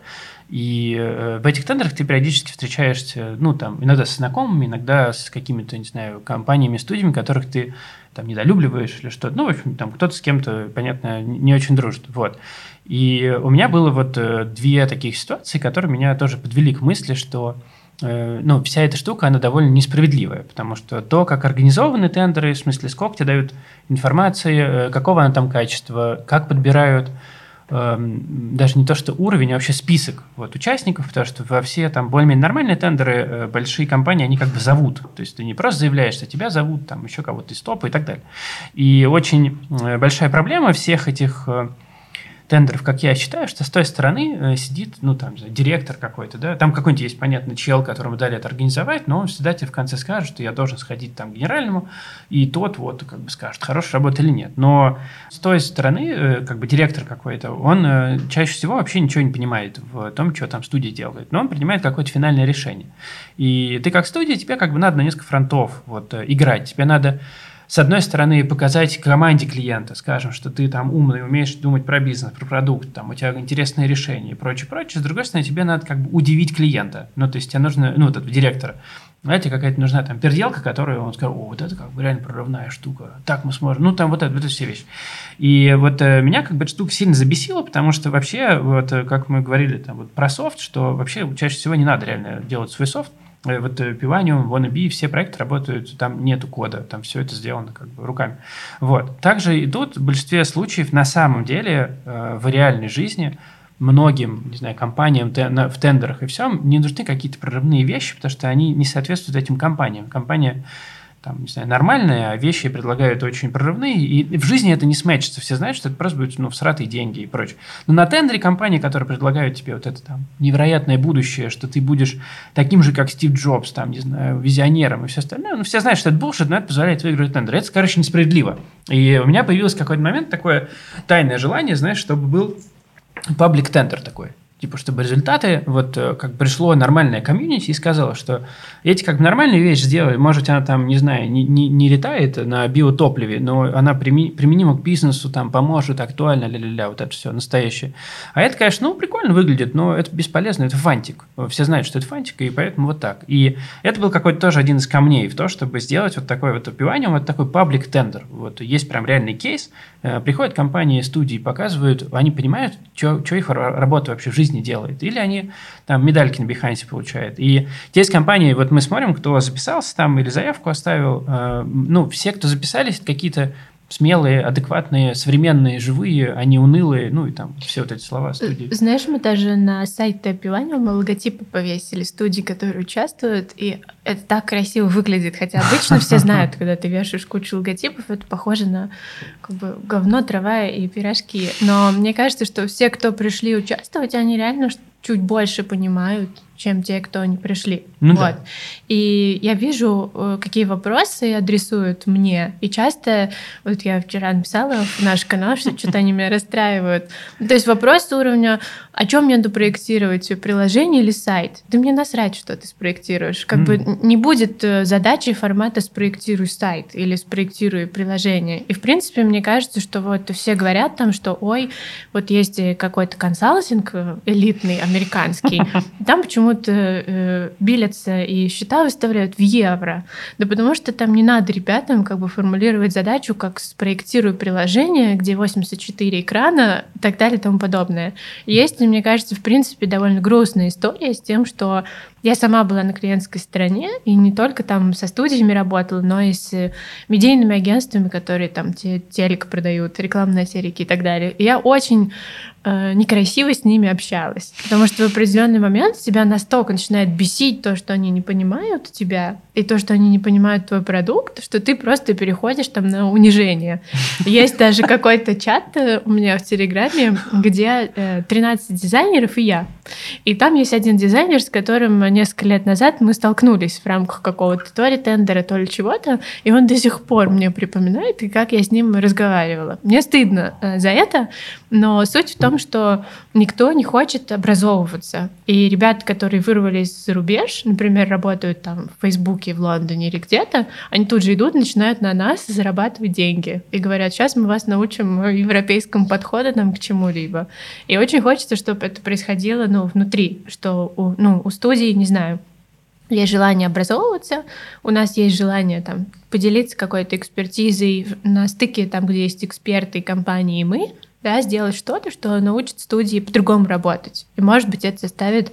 C: И э, в этих тендерах ты периодически встречаешься, ну, там, иногда с знакомыми, иногда с какими-то, не знаю, компаниями, студиями, которых ты там недолюбливаешь или что-то. Ну, в общем, там кто-то с кем-то, понятно, не очень дружит. Вот. И у меня было вот э, две таких ситуации, которые меня тоже подвели к мысли, что э, ну, вся эта штука, она довольно несправедливая, потому что то, как организованы тендеры, в смысле, сколько тебе дают информации, какого она там качества, как подбирают даже не то, что уровень, а вообще список вот, участников, потому что во все там более-менее нормальные тендеры э, большие компании, они как бы зовут. То есть ты не просто заявляешь, что тебя зовут, там еще кого-то из топа и так далее. И очень э, большая проблема всех этих э, тендеров, как я считаю, что с той стороны э, сидит, ну, там, директор какой-то, да, там какой-нибудь есть, понятно, чел, которому дали это организовать, но он всегда тебе в конце скажет, что я должен сходить там к генеральному, и тот вот как бы скажет, хорошая работа или нет. Но с той стороны, э, как бы директор какой-то, он э, чаще всего вообще ничего не понимает в том, что там студия делает, но он принимает какое-то финальное решение. И ты как студия, тебе как бы надо на несколько фронтов вот играть, тебе надо с одной стороны, показать команде клиента, скажем, что ты там умный, умеешь думать про бизнес, про продукт, там, у тебя интересные решения и прочее, прочее. С другой стороны, тебе надо как бы удивить клиента. Ну, то есть тебе нужно, ну, вот этого директора, Знаете, какая-то нужна там переделка, которую он сказал, о, вот это как бы реально прорывная штука, так мы сможем, ну там вот это, вот это все вещи. И вот э, меня как бы эта штука сильно забесила, потому что вообще, вот э, как мы говорили там вот про софт, что вообще чаще всего не надо реально делать свой софт, вот Pivanium, Wannabe, все проекты работают, там нету кода, там все это сделано как бы руками. Вот. Также и тут в большинстве случаев на самом деле э, в реальной жизни многим, не знаю, компаниям в тендерах и всем не нужны какие-то прорывные вещи, потому что они не соответствуют этим компаниям. Компания там, не знаю, нормальные, а вещи предлагают очень прорывные, и в жизни это не сметчится. Все знают, что это просто будет, ну, всратые деньги и прочее. Но на тендере компании, которые предлагают тебе вот это там невероятное будущее, что ты будешь таким же, как Стив Джобс, там, не знаю, визионером и все остальное, ну, все знают, что это булшит, но это позволяет выиграть тендер. Это, короче, несправедливо. И у меня появилось какой-то момент такое тайное желание, знаешь, чтобы был паблик тендер такой. Типа, чтобы результаты, вот э, как пришло нормальное комьюнити и сказала, что эти как бы нормальные вещи сделали, может, она там, не знаю, не, не, не летает на биотопливе, но она применима к бизнесу, там, поможет, актуально, ля-ля-ля, вот это все настоящее. А это, конечно, ну, прикольно выглядит, но это бесполезно, это фантик. Все знают, что это фантик, и поэтому вот так. И это был какой-то тоже один из камней в то, чтобы сделать вот такое вот опивание, вот такой паблик тендер. Вот есть прям реальный кейс, приходят компании, студии, показывают, они понимают, что их работа вообще в жизни делает. Или они там медальки на Behance получают. И есть компании, вот мы смотрим, кто записался там или заявку оставил, э, ну, все, кто записались, какие-то смелые, адекватные, современные, живые, а не унылые, ну и там все вот эти слова студии.
B: Знаешь, мы даже на сайте Пивания мы логотипы повесили студии, которые участвуют, и это так красиво выглядит, хотя обычно все знают, *laughs* когда ты вешаешь кучу логотипов, это похоже на как бы говно, трава и пирожки. Но мне кажется, что все, кто пришли участвовать, они реально чуть больше понимают, чем те, кто не пришли. Ну, вот. Да. И я вижу, э, какие вопросы адресуют мне. И часто, вот я вчера написала в наш канал, что что-то они меня расстраивают. То есть вопрос уровня, о чем мне надо проектировать, приложение или сайт? Да мне насрать, что ты спроектируешь. Как mm. бы не будет э, задачи формата «спроектируй сайт» или «спроектируй приложение». И, в принципе, мне кажется, что вот все говорят там, что ой, вот есть какой-то консалтинг э, элитный, американский, *laughs* там почему-то э, билятся и счета выставляют в евро. Да потому что там не надо ребятам как бы формулировать задачу, как «спроектируй приложение», где 84 экрана и так далее и тому подобное. Есть мне кажется, в принципе, довольно грустная история с тем, что я сама была на клиентской стороне, и не только там со студиями работала, но и с медийными агентствами, которые там те, телек продают, рекламные телеки и так далее. И я очень э, некрасиво с ними общалась, потому что в определенный момент тебя настолько начинает бесить то, что они не понимают тебя, и то, что они не понимают твой продукт, что ты просто переходишь там на унижение. Есть даже какой-то чат э, у меня в Телеграме, где 13 э, дизайнеров и я. И там есть один дизайнер, с которым несколько лет назад мы столкнулись в рамках какого-то то ли тендера, то ли чего-то, и он до сих пор мне припоминает, и как я с ним разговаривала. Мне стыдно э, за это, но суть в том, что никто не хочет образовываться. И ребята, которые вырвались за рубеж, например, работают там в Фейсбуке в Лондоне или где-то, они тут же идут, начинают на нас зарабатывать деньги. И говорят, сейчас мы вас научим европейскому подходу там, к чему-либо. И очень хочется, чтобы это происходило ну, внутри, что у, ну, у студии, не знаю, есть желание образовываться, у нас есть желание там поделиться какой-то экспертизой на стыке, там, где есть эксперты, компании и мы, да, сделать что-то, что научит студии по-другому работать. И, может быть, это заставит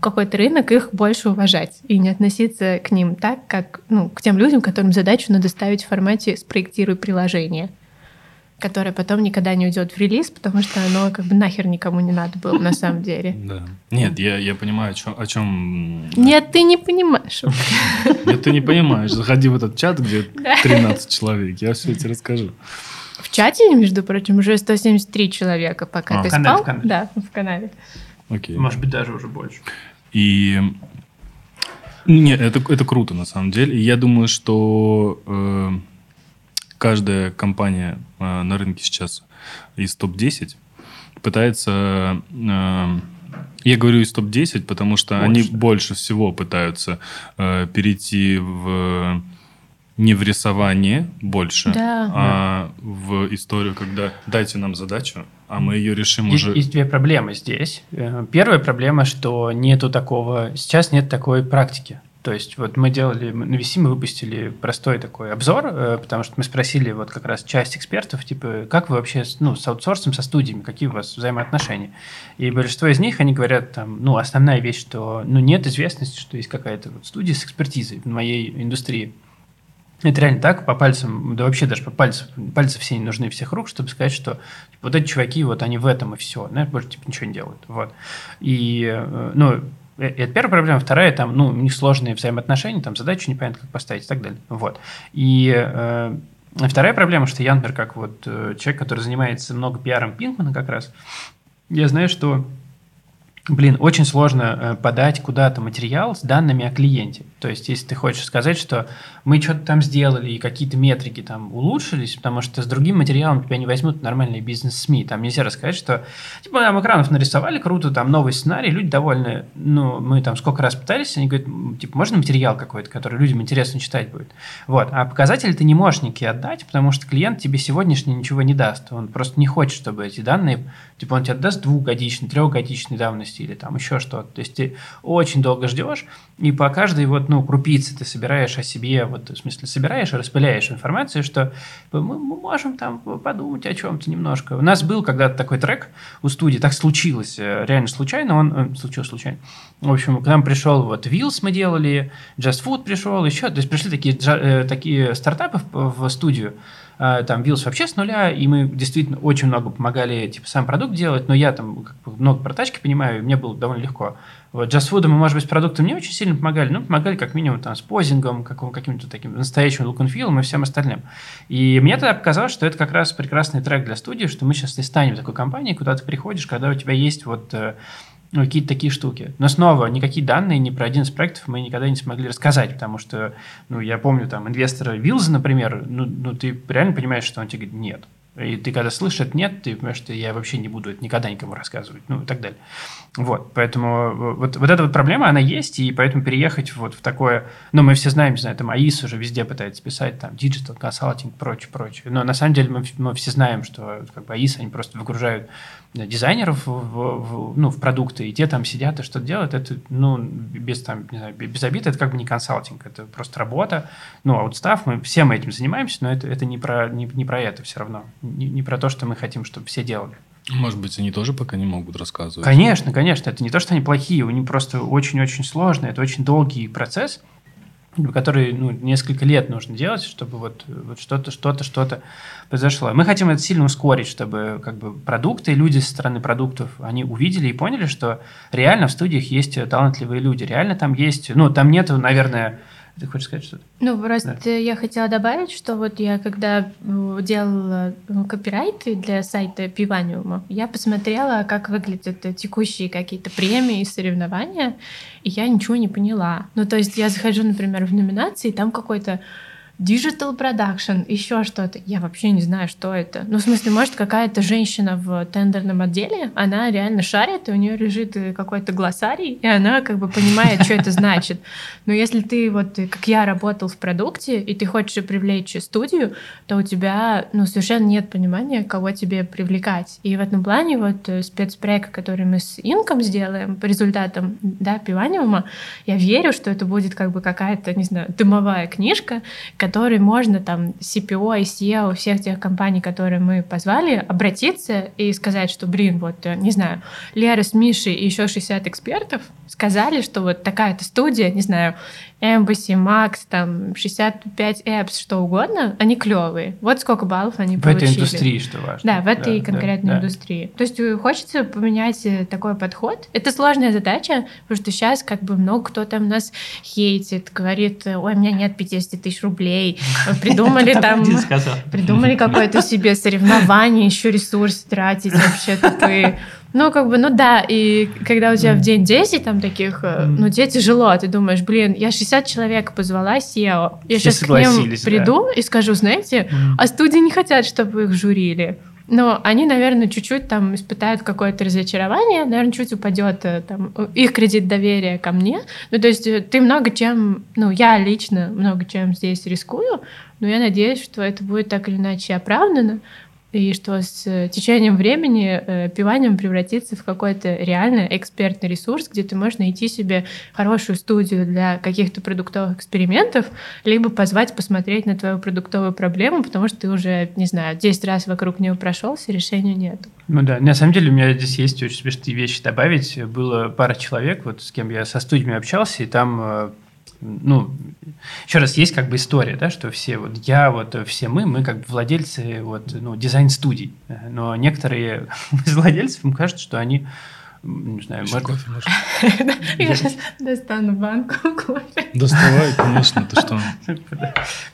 B: какой-то рынок их больше уважать и не относиться к ним так, как ну, к тем людям, которым задачу надо ставить в формате «спроектируй приложение» которое потом никогда не уйдет в релиз, потому что оно как бы нахер никому не надо было на самом деле. *laughs*
A: Да. Нет, я, я понимаю, о чем, о чем...
B: Нет, ты не понимаешь. *laughs*
A: Нет, ты не понимаешь. Заходи в этот чат, где *laughs* 13 человек, я все тебе расскажу.
B: В чате, между прочим, уже 173 человека, пока а, ты канале, спал. В канале. Да, в канале.
C: Окей. Может быть, даже уже больше.
A: И нет, это, это круто на самом деле. И я думаю, что э, каждая компания э, на рынке сейчас из топ-10 пытается... Э, я говорю из топ-10, потому что больше. они больше всего пытаются э, перейти в не в рисование больше, да. а в историю, когда дайте нам задачу, а мы ее решим
C: есть,
A: уже.
C: Есть две проблемы здесь. Э, первая проблема, что нету такого, сейчас нет такой практики. То есть вот мы делали, на VC мы выпустили простой такой обзор, э, потому что мы спросили вот как раз часть экспертов, типа, как вы вообще ну, с аутсорсом, со студиями, какие у вас взаимоотношения? И большинство из них, они говорят, там, ну, основная вещь, что ну, нет известности, что есть какая-то вот студия с экспертизой в моей индустрии. Это реально так, по пальцам, да вообще даже по пальцам, пальцы все не нужны всех рук, чтобы сказать, что типа, вот эти чуваки, вот они в этом и все, знаешь, больше типа ничего не делают, вот. И, э, ну, это первая проблема. Вторая, там, ну, у них сложные взаимоотношения, там, задачу непонятно, как поставить и так далее. Вот. И э, вторая проблема, что я, например, как вот э, человек, который занимается много пиаром Пинкмана как раз, я знаю, что Блин, очень сложно э, подать куда-то материал с данными о клиенте. То есть, если ты хочешь сказать, что мы что-то там сделали и какие-то метрики там улучшились, потому что с другим материалом тебя не возьмут нормальные бизнес-СМИ. Там нельзя рассказать, что типа нам экранов нарисовали, круто, там новый сценарий, люди довольны. Ну, мы там сколько раз пытались, они говорят, типа, можно материал какой-то, который людям интересно читать будет. Вот. А показатели ты не можешь никакие отдать, потому что клиент тебе сегодняшний ничего не даст. Он просто не хочет, чтобы эти данные, типа, он тебе отдаст двухгодичной, трехгодичной давности давности или там еще что-то. То есть ты очень долго ждешь, и по каждой вот, ну, крупице ты собираешь о себе, вот, в смысле, собираешь и распыляешь информацию, что мы, мы можем там подумать о чем-то немножко. У нас был когда-то такой трек у студии, так случилось, э, реально случайно, он э, случайно. В общем, к нам пришел вот Wheels мы делали, Just Food пришел, еще, то есть пришли такие, э, такие стартапы в, в студию, там Вилс вообще с нуля, и мы действительно очень много помогали, типа, сам продукт делать, но я там как бы, много про тачки понимаю, и мне было довольно легко. Вот, Just Food мы, может быть, продуктом не очень сильно помогали, но помогали как минимум там с позингом, каким-то таким настоящим look and feel и всем остальным. И мне тогда показалось, что это как раз прекрасный трек для студии, что мы сейчас и станем такой компанией, куда ты приходишь, когда у тебя есть вот э, ну, какие-то такие штуки. Но снова, никакие данные ни про один из проектов мы никогда не смогли рассказать, потому что, ну, я помню, там, инвестора Вилза, например, ну, ну, ты реально понимаешь, что он тебе говорит «нет». И ты когда слышишь «нет», ты понимаешь, что я вообще не буду это никогда никому рассказывать, ну, и так далее. Вот, поэтому вот, вот эта вот проблема, она есть, и поэтому переехать вот в такое, ну, мы все знаем, не знаю, там АИС уже везде пытается писать, там, digital consulting, прочее, прочее. Но на самом деле мы, мы все знаем, что как бы АИС, они просто выгружают дизайнеров в, в, ну, в продукты, и те там сидят и что-то делают, это, ну, без, там, не знаю, без обид, это как бы не консалтинг, это просто работа, ну, аутстав, мы все мы этим занимаемся, но это, это не, про, не, не про это все равно, не, не про то, что мы хотим, чтобы все делали.
A: Может быть, они тоже пока не могут рассказывать?
C: Конечно, конечно, это не то, что они плохие, у них просто очень-очень сложно, это очень долгий процесс, который ну, несколько лет нужно делать, чтобы вот, вот что-то, что-то, что-то произошло. Мы хотим это сильно ускорить, чтобы как бы продукты, люди со стороны продуктов, они увидели и поняли, что реально в студиях есть талантливые люди, реально там есть, ну, там нет, наверное, ты хочешь сказать что-то?
B: Ну, просто да. я хотела добавить, что вот я когда э, делала ну, копирайты для сайта Пиваниума, я посмотрела, как выглядят текущие какие-то премии и соревнования, и я ничего не поняла. Ну, то есть я захожу, например, в номинации, и там какой-то digital production, еще что-то. Я вообще не знаю, что это. Ну, в смысле, может, какая-то женщина в тендерном отделе, она реально шарит, и у нее лежит э, какой-то глоссарий, и она как бы понимает, что это значит. Но если ты вот, как я, работал в продукте, и ты хочешь привлечь студию, то у тебя, ну, совершенно нет понимания, кого тебе привлекать. И в этом плане вот э, спецпроект, который мы с Инком сделаем по результатам, да, пиваниума, я верю, что это будет как бы какая-то, не знаю, дымовая книжка, который можно там CPO и SEO всех тех компаний, которые мы позвали, обратиться и сказать, что, блин, вот, э, не знаю, Лера с Мишей и еще 60 экспертов сказали, что вот такая-то студия, не знаю, Embassy, Max, там 65 apps, что угодно, они клевые. Вот сколько баллов они
C: в
B: получили.
C: В этой индустрии, что важно.
B: Да, в этой да, конкретной да, индустрии. Да. То есть э, хочется поменять э, такой подход. Это сложная задача, потому что сейчас как бы много кто там нас хейтит, говорит, ой, у меня нет 50 тысяч рублей, *laughs* придумали там, придумали какое-то себе соревнование, еще ресурсы тратить вообще тупые. Ну, как бы, ну да, и когда у тебя mm. в день 10 там таких, mm. ну, тебе тяжело, а ты думаешь, блин, я 60 человек позвала SEO, я Все сейчас к ним приду да. и скажу, знаете, mm. а студии не хотят, чтобы их журили. Но они, наверное, чуть-чуть там испытают какое-то разочарование, наверное, чуть упадет э, там их кредит доверия ко мне. Ну, то есть э, ты много чем, ну, я лично много чем здесь рискую, но я надеюсь, что это будет так или иначе оправдано, и что с э, течением времени э, пиванием превратится в какой-то реально экспертный ресурс, где ты можешь найти себе хорошую студию для каких-то продуктовых экспериментов, либо позвать посмотреть на твою продуктовую проблему, потому что ты уже, не знаю, 10 раз вокруг нее прошелся, решения нет.
C: Ну да, на самом деле у меня здесь есть очень смешные вещи добавить. Было пара человек, вот с кем я со студиями общался, и там э, ну, еще раз, есть как бы история, да, что все, вот я, вот все мы, мы как бы владельцы вот, ну, дизайн-студий, но некоторые *laughs* из владельцев, им кажется, что они не знаю,
A: может... кофе, может? *laughs*
B: Я сейчас достану банку *laughs* кофе.
A: Доставай, конечно, ты что?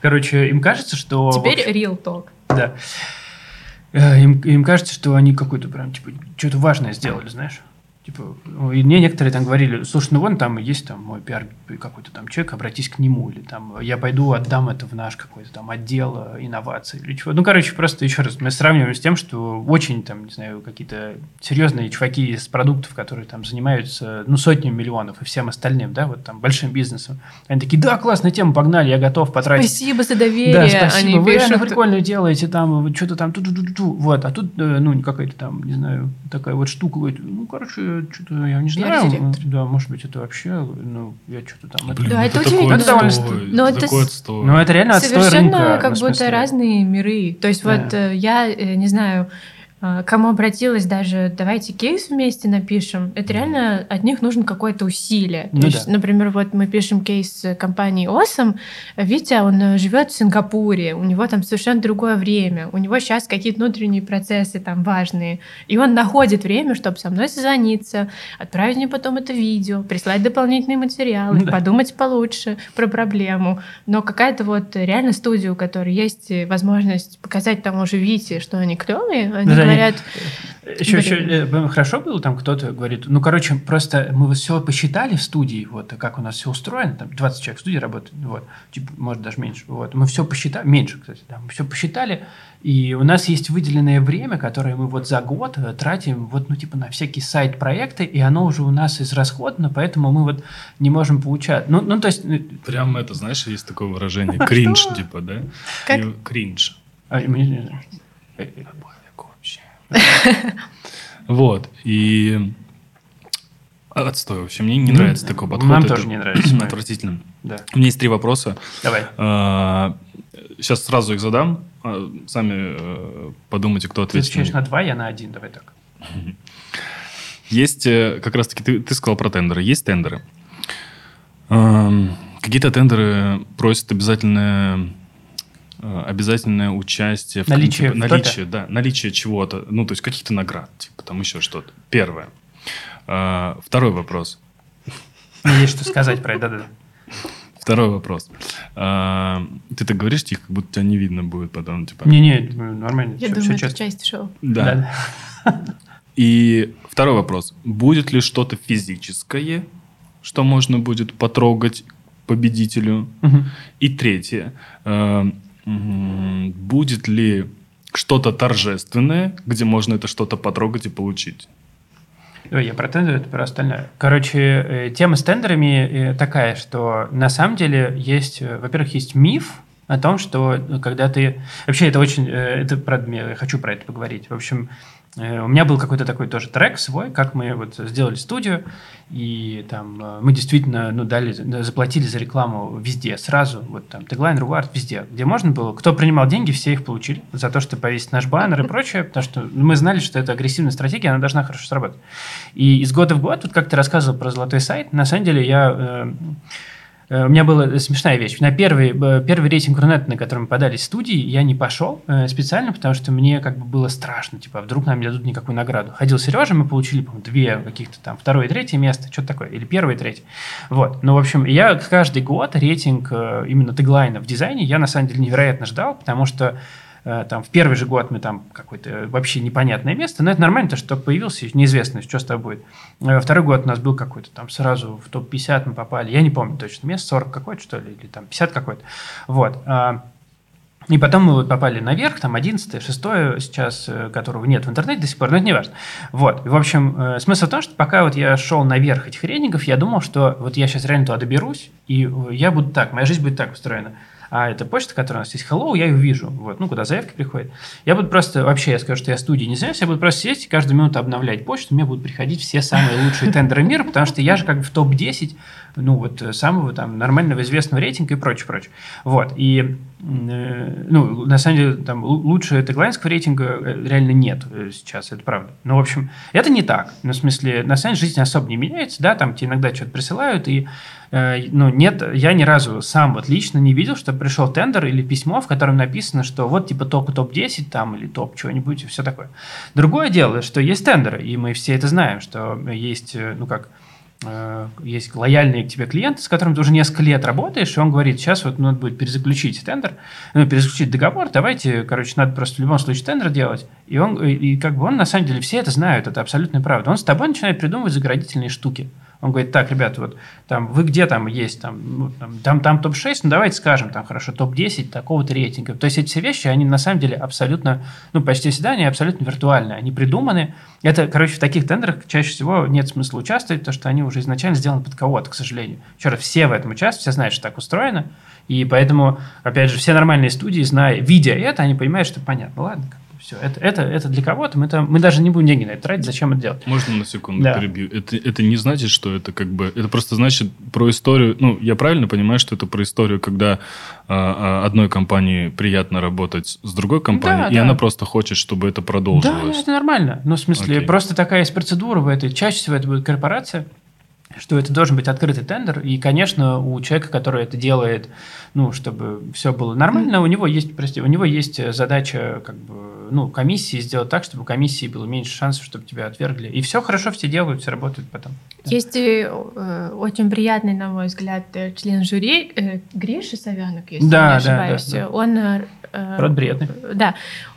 C: Короче, им кажется, что...
B: Теперь real talk.
C: Да. Э, им, им кажется, что они какой-то прям, типа, что-то важное сделали, знаешь? Типа, и мне некоторые там говорили, слушай, ну вон там есть там мой пиар какой-то там человек, обратись к нему, или там я пойду отдам это в наш какой-то там отдел э, инноваций или чего. Ну, короче, просто еще раз, мы сравниваем с тем, что очень там, не знаю, какие-то серьезные чуваки из продуктов, которые там занимаются, ну, сотнями миллионов и всем остальным, да, вот там большим бизнесом. Они такие, да, классная тема, погнали, я готов потратить.
B: Спасибо за доверие.
C: Да, спасибо, Они вы пишут... реально прикольно делаете, там, что-то там, ту -ту -ту -ту, вот, а тут, э, ну, какая-то там, не знаю, такая вот штука, ну, короче, что-то я не знаю. Да, может быть, это вообще, ну, я что-то там...
A: Блин, да, это, это очень отстой. Но это, такой отстой.
C: Ну, это реально отстой
B: Совершенно
C: рынка,
B: как будто разные миры. То есть да. вот э, я, э, не знаю, кому обратилась даже, давайте кейс вместе напишем, это реально от них нужно какое-то усилие. Ну, То есть, да. например, вот мы пишем кейс компании Осом, Витя, он э, живет в Сингапуре, у него там совершенно другое время, у него сейчас какие-то внутренние процессы там важные, и он находит время, чтобы со мной созвониться, отправить мне потом это видео, прислать дополнительные материалы, да. подумать получше про проблему. Но какая-то вот реально студия, у которой есть возможность показать тому же Вите, что они клевые, они да, говорят...
C: Еще, еще э, хорошо было, там кто-то говорит, ну, короче, просто мы все посчитали в студии, вот, как у нас все устроено, там 20 человек в студии работает, вот, типа, может, даже меньше, вот, мы все посчитали, меньше, кстати, да, мы все посчитали, и у нас есть выделенное время, которое мы вот за год э, тратим вот, ну, типа, на всякие сайт-проекты, и оно уже у нас израсходно, поэтому мы вот не можем получать. Ну, ну то есть... Э,
A: Прям это, знаешь, есть такое выражение, *laughs* кринж, типа, да?
B: Как?
A: Кринж. *laughs* Вот. И отстой вообще. Мне не нравится такой подход.
C: Нам тоже не нравится.
A: Отвратительно. Да. У меня есть три вопроса.
C: Давай.
A: Сейчас а, сразу их задам. А, сами э, подумайте, кто ответит.
C: Ты на два, я на один. Давай так. *laughs*
A: Есть, э, как раз-таки, ты, ты сказал про тендеры. Есть тендеры. Какие-то тендеры просят обязательное Э, обязательное участие
C: в наличие,
A: типа, наличие, да, наличие чего-то, ну то есть каких-то наград, типа там еще что-то. Первое. А, второй вопрос.
C: Есть что сказать про это, да.
A: Второй вопрос. А, ты так говоришь, тихо, как будто тебя не видно будет потом, типа.
C: Не-не, нормально.
B: Я все, думаю, все это часть шоу.
A: Да. да. И второй вопрос. Будет ли что-то физическое, что можно будет потрогать победителю? Угу. И третье. Будет ли что-то торжественное, где можно это что-то потрогать и получить?
C: Ой, я про тендеры, это про остальное. Короче, э, тема с тендерами э, такая, что на самом деле есть, э, во-первых, есть миф о том, что когда ты... Вообще, это очень... Это, правда, я хочу про это поговорить. В общем, у меня был какой-то такой тоже трек свой, как мы вот сделали студию, и там э, мы действительно ну, дали, заплатили за рекламу везде, сразу, вот там, Tagline, Reward, везде, где можно было. Кто принимал деньги, все их получили за то, что повесить наш баннер и прочее, потому что мы знали, что это агрессивная стратегия, она должна хорошо сработать. И из года в год, вот как ты рассказывал про золотой сайт, на самом деле я... Э, Э, у меня была смешная вещь. На первый, э, первый рейтинг Рунета, на подались в студии, я не пошел э, специально, потому что мне как бы было страшно, типа, а вдруг нам не дадут никакую награду. Ходил Сережа, мы получили, по две каких-то там, второе и третье место, что-то такое, или первое и третье. Вот. Ну, в общем, я каждый год рейтинг именно теглайна в дизайне я, на самом деле, невероятно ждал, потому что Э, там в первый же год мы там какое-то вообще непонятное место, но это нормально, то что появился, неизвестно, что с тобой будет. Э, второй год у нас был какой-то там сразу в топ-50 мы попали, я не помню точно, место 40 какое-то, что ли, или там 50 какое-то. Вот. А, и потом мы вот попали наверх, там 11 6 сейчас, э, которого нет в интернете до сих пор, но это не важно. Вот. И, в общем, смысл в том, что пока вот я шел наверх этих рейтингов, я думал, что вот я сейчас реально туда доберусь, и я буду так, моя жизнь будет так устроена – а это почта, которая у нас есть hello, я ее вижу, вот, ну, куда заявки приходят. Я буду просто, вообще, я скажу, что я студии не занимаюсь, я буду просто сидеть и каждую минуту обновлять почту, мне будут приходить все самые лучшие тендеры мира, потому что я же как бы в топ-10, ну, вот, самого там нормального известного рейтинга и прочее, прочее. Вот, и, ну, на самом деле, там, лучше теглайнского рейтинга э, реально нет э, сейчас, это правда. Ну, в общем, это не так. Ну, в смысле, на самом деле, жизнь особо не меняется, да, там тебе иногда что-то присылают, и Э, ну, нет, я ни разу сам вот лично не видел, что пришел тендер или письмо, в котором написано, что вот типа топ топ-10 там или топ чего-нибудь и все такое. Другое дело, что есть тендеры, и мы все это знаем, что есть, э, ну как, э, есть лояльные к тебе клиенты, с которым ты уже несколько лет работаешь, и он говорит, сейчас вот надо будет перезаключить тендер, ну, перезаключить договор, давайте, короче, надо просто в любом случае тендер делать. И он, и как бы он, на самом деле, все это знают, это абсолютная правда. Он с тобой начинает придумывать заградительные штуки. Он говорит, так, ребята, вот там вы где там есть, там, ну, там, там, там топ-6, ну давайте скажем, там хорошо, топ-10 такого-то рейтинга. То есть эти все вещи, они на самом деле абсолютно, ну почти всегда они абсолютно виртуальные, они придуманы. Это, короче, в таких тендерах чаще всего нет смысла участвовать, потому что они уже изначально сделаны под кого-то, к сожалению. Еще раз, все в этом участвуют, все знают, что так устроено, и поэтому, опять же, все нормальные студии, зная, видя это, они понимают, что понятно, ладно, все, это, это, это для кого-то, мы, там, мы даже не будем деньги на это тратить, зачем это делать?
A: Можно на секунду да. перебью? Это, это не значит, что это как бы... Это просто значит про историю... Ну, я правильно понимаю, что это про историю, когда а, а, одной компании приятно работать с другой компанией, да, и да. она просто хочет, чтобы это продолжилось.
C: Да, это нормально. Ну, в смысле, Окей. просто такая есть процедура в этой. Чаще всего это будет корпорация, что это должен быть открытый тендер, и, конечно, у человека, который это делает, ну, чтобы все было нормально, у него есть, прости, у него есть задача, как бы, ну, комиссии сделать так, чтобы у комиссии было меньше шансов, чтобы тебя отвергли. И все хорошо, все делают, все работает потом.
B: Есть э, очень приятный, на мой взгляд, э, член жюри э, Гриша Савянок, если да, не ошибаюсь. Да, да, да. Он... Э,
C: Род бредный.
B: Да.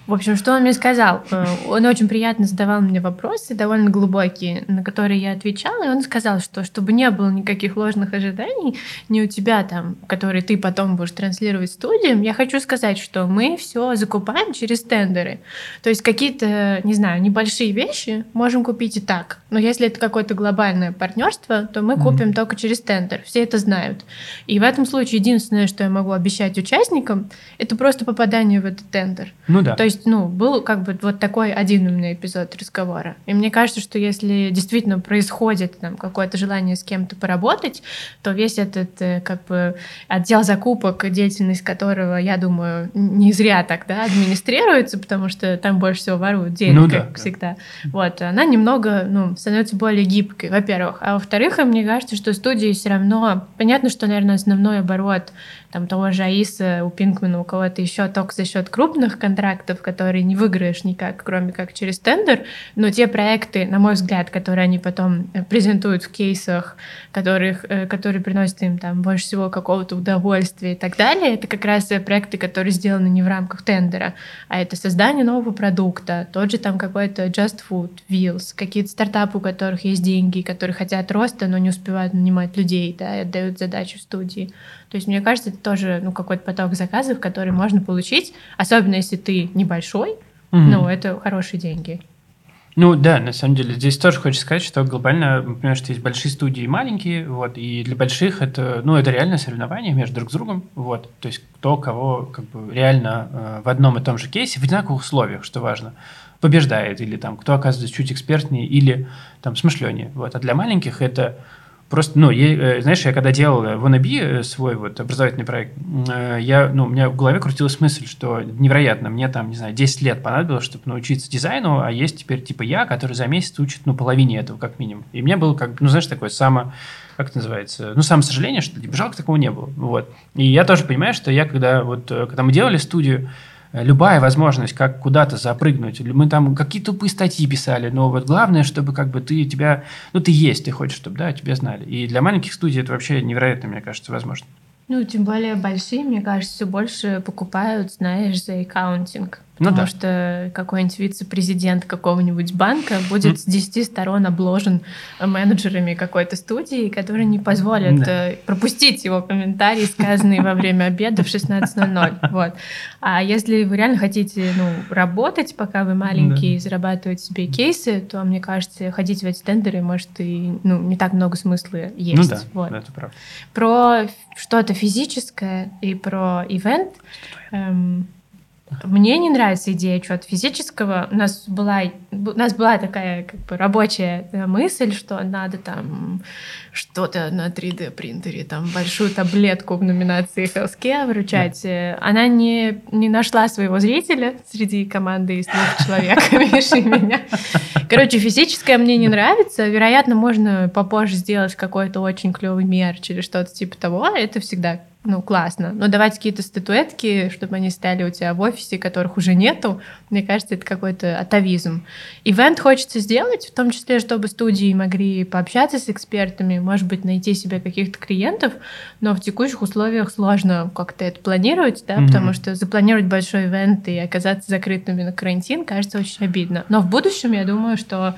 B: В общем, что он мне сказал? Э, он очень приятно задавал мне вопросы, довольно глубокие, на которые я отвечала, и он сказал, что чтобы не было никаких ложных ожиданий, не у тебя там, которые ты потом будешь транслировать студиям, я хочу сказать, что мы все закупаем через тендеры. То есть какие-то, не знаю, небольшие вещи можем купить и так. Но если это какое-то глобальное партнерство, то мы купим mm-hmm. только через тендер. Все это знают. И в этом случае единственное, что я могу обещать участникам, это просто попадание в этот тендер.
C: Ну да.
B: То есть есть, ну, был как бы вот такой один у меня эпизод разговора. И мне кажется, что если действительно происходит там какое-то желание с кем-то поработать, то весь этот э, как бы отдел закупок, деятельность которого, я думаю, не зря так, да, администрируется, потому что там больше всего воруют денег, ну, как да, всегда. Да. Вот, она немного, ну, становится более гибкой, во-первых. А во-вторых, мне кажется, что студии все равно, понятно, что, наверное, основной оборот там того же Аиса, у Пинкмана, у кого-то еще только за счет крупных контрактов, которые не выиграешь никак, кроме как через тендер, но те проекты, на мой взгляд, которые они потом э, презентуют в кейсах, которых, э, которые приносят им там больше всего какого-то удовольствия и так далее, это как раз проекты, которые сделаны не в рамках тендера, а это создание нового продукта, тот же там какой-то Just Food, Wheels, какие-то стартапы, у которых есть деньги, которые хотят роста, но не успевают нанимать людей, да, и отдают задачу студии. То есть, мне кажется, тоже ну, какой-то поток заказов, который можно получить, особенно если ты небольшой, mm-hmm. ну, это хорошие деньги.
C: Ну да, на самом деле, здесь тоже хочется сказать, что глобально, мы понимаем, что есть большие студии и маленькие, вот, и для больших это, ну, это реально соревнование между друг с другом, вот, то есть кто кого как бы реально э, в одном и том же кейсе, в одинаковых условиях, что важно, побеждает, или там кто оказывается чуть экспертнее, или там смышленнее, вот, а для маленьких это Просто, ну, я, э, знаешь, я когда делал Wannabe, э, свой вот образовательный проект, э, я, ну, у меня в голове крутилась мысль, что невероятно, мне там, не знаю, 10 лет понадобилось, чтобы научиться дизайну, а есть теперь типа я, который за месяц учит, ну, половине этого как минимум. И мне было как, ну, знаешь, такое само, как это называется, ну, само сожаление, что типа, жалко такого не было, вот. И я тоже понимаю, что я когда вот, когда мы делали студию, любая возможность как куда-то запрыгнуть. Мы там какие-то тупые статьи писали, но вот главное, чтобы как бы ты тебя, ну ты есть, ты хочешь, чтобы да, тебя знали. И для маленьких студий это вообще невероятно, мне кажется, возможно.
B: Ну, тем более большие, мне кажется, все больше покупают, знаешь, за аккаунтинг. Потому ну, да. что какой-нибудь вице-президент какого-нибудь банка будет с 10 сторон обложен менеджерами какой-то студии, которые не позволят да. Э, пропустить его комментарии, сказанные во время обеда в 16.00. *laughs* Вот. А если вы реально хотите ну, работать, пока вы маленькие, да. зарабатывать себе кейсы, то, мне кажется, ходить в эти тендеры может и ну, не так много смысла есть. Ну
C: да,
B: вот.
C: это правда.
B: Про что-то физическое и про ивент. Эм, мне не нравится идея чего-то физического. У нас была, у нас была такая как бы рабочая э, мысль, что надо там что-то на 3D принтере, там большую таблетку в номинации Healthcare вручать. Да. Она не, не нашла своего зрителя среди команды из двух человек, *laughs* Миши меня. Короче, физическое мне не нравится. Вероятно, можно попозже сделать какой-то очень клевый мерч или что-то типа того. Это всегда ну, классно. Но давать какие-то статуэтки, чтобы они стояли у тебя в офисе, которых уже нету, мне кажется, это какой-то атовизм. Ивент хочется сделать, в том числе, чтобы студии могли пообщаться с экспертами, может быть, найти себе каких-то клиентов, но в текущих условиях сложно как-то это планировать, да, mm-hmm. потому что запланировать большой ивент и оказаться закрытыми на карантин кажется очень обидно. Но в будущем, я думаю, что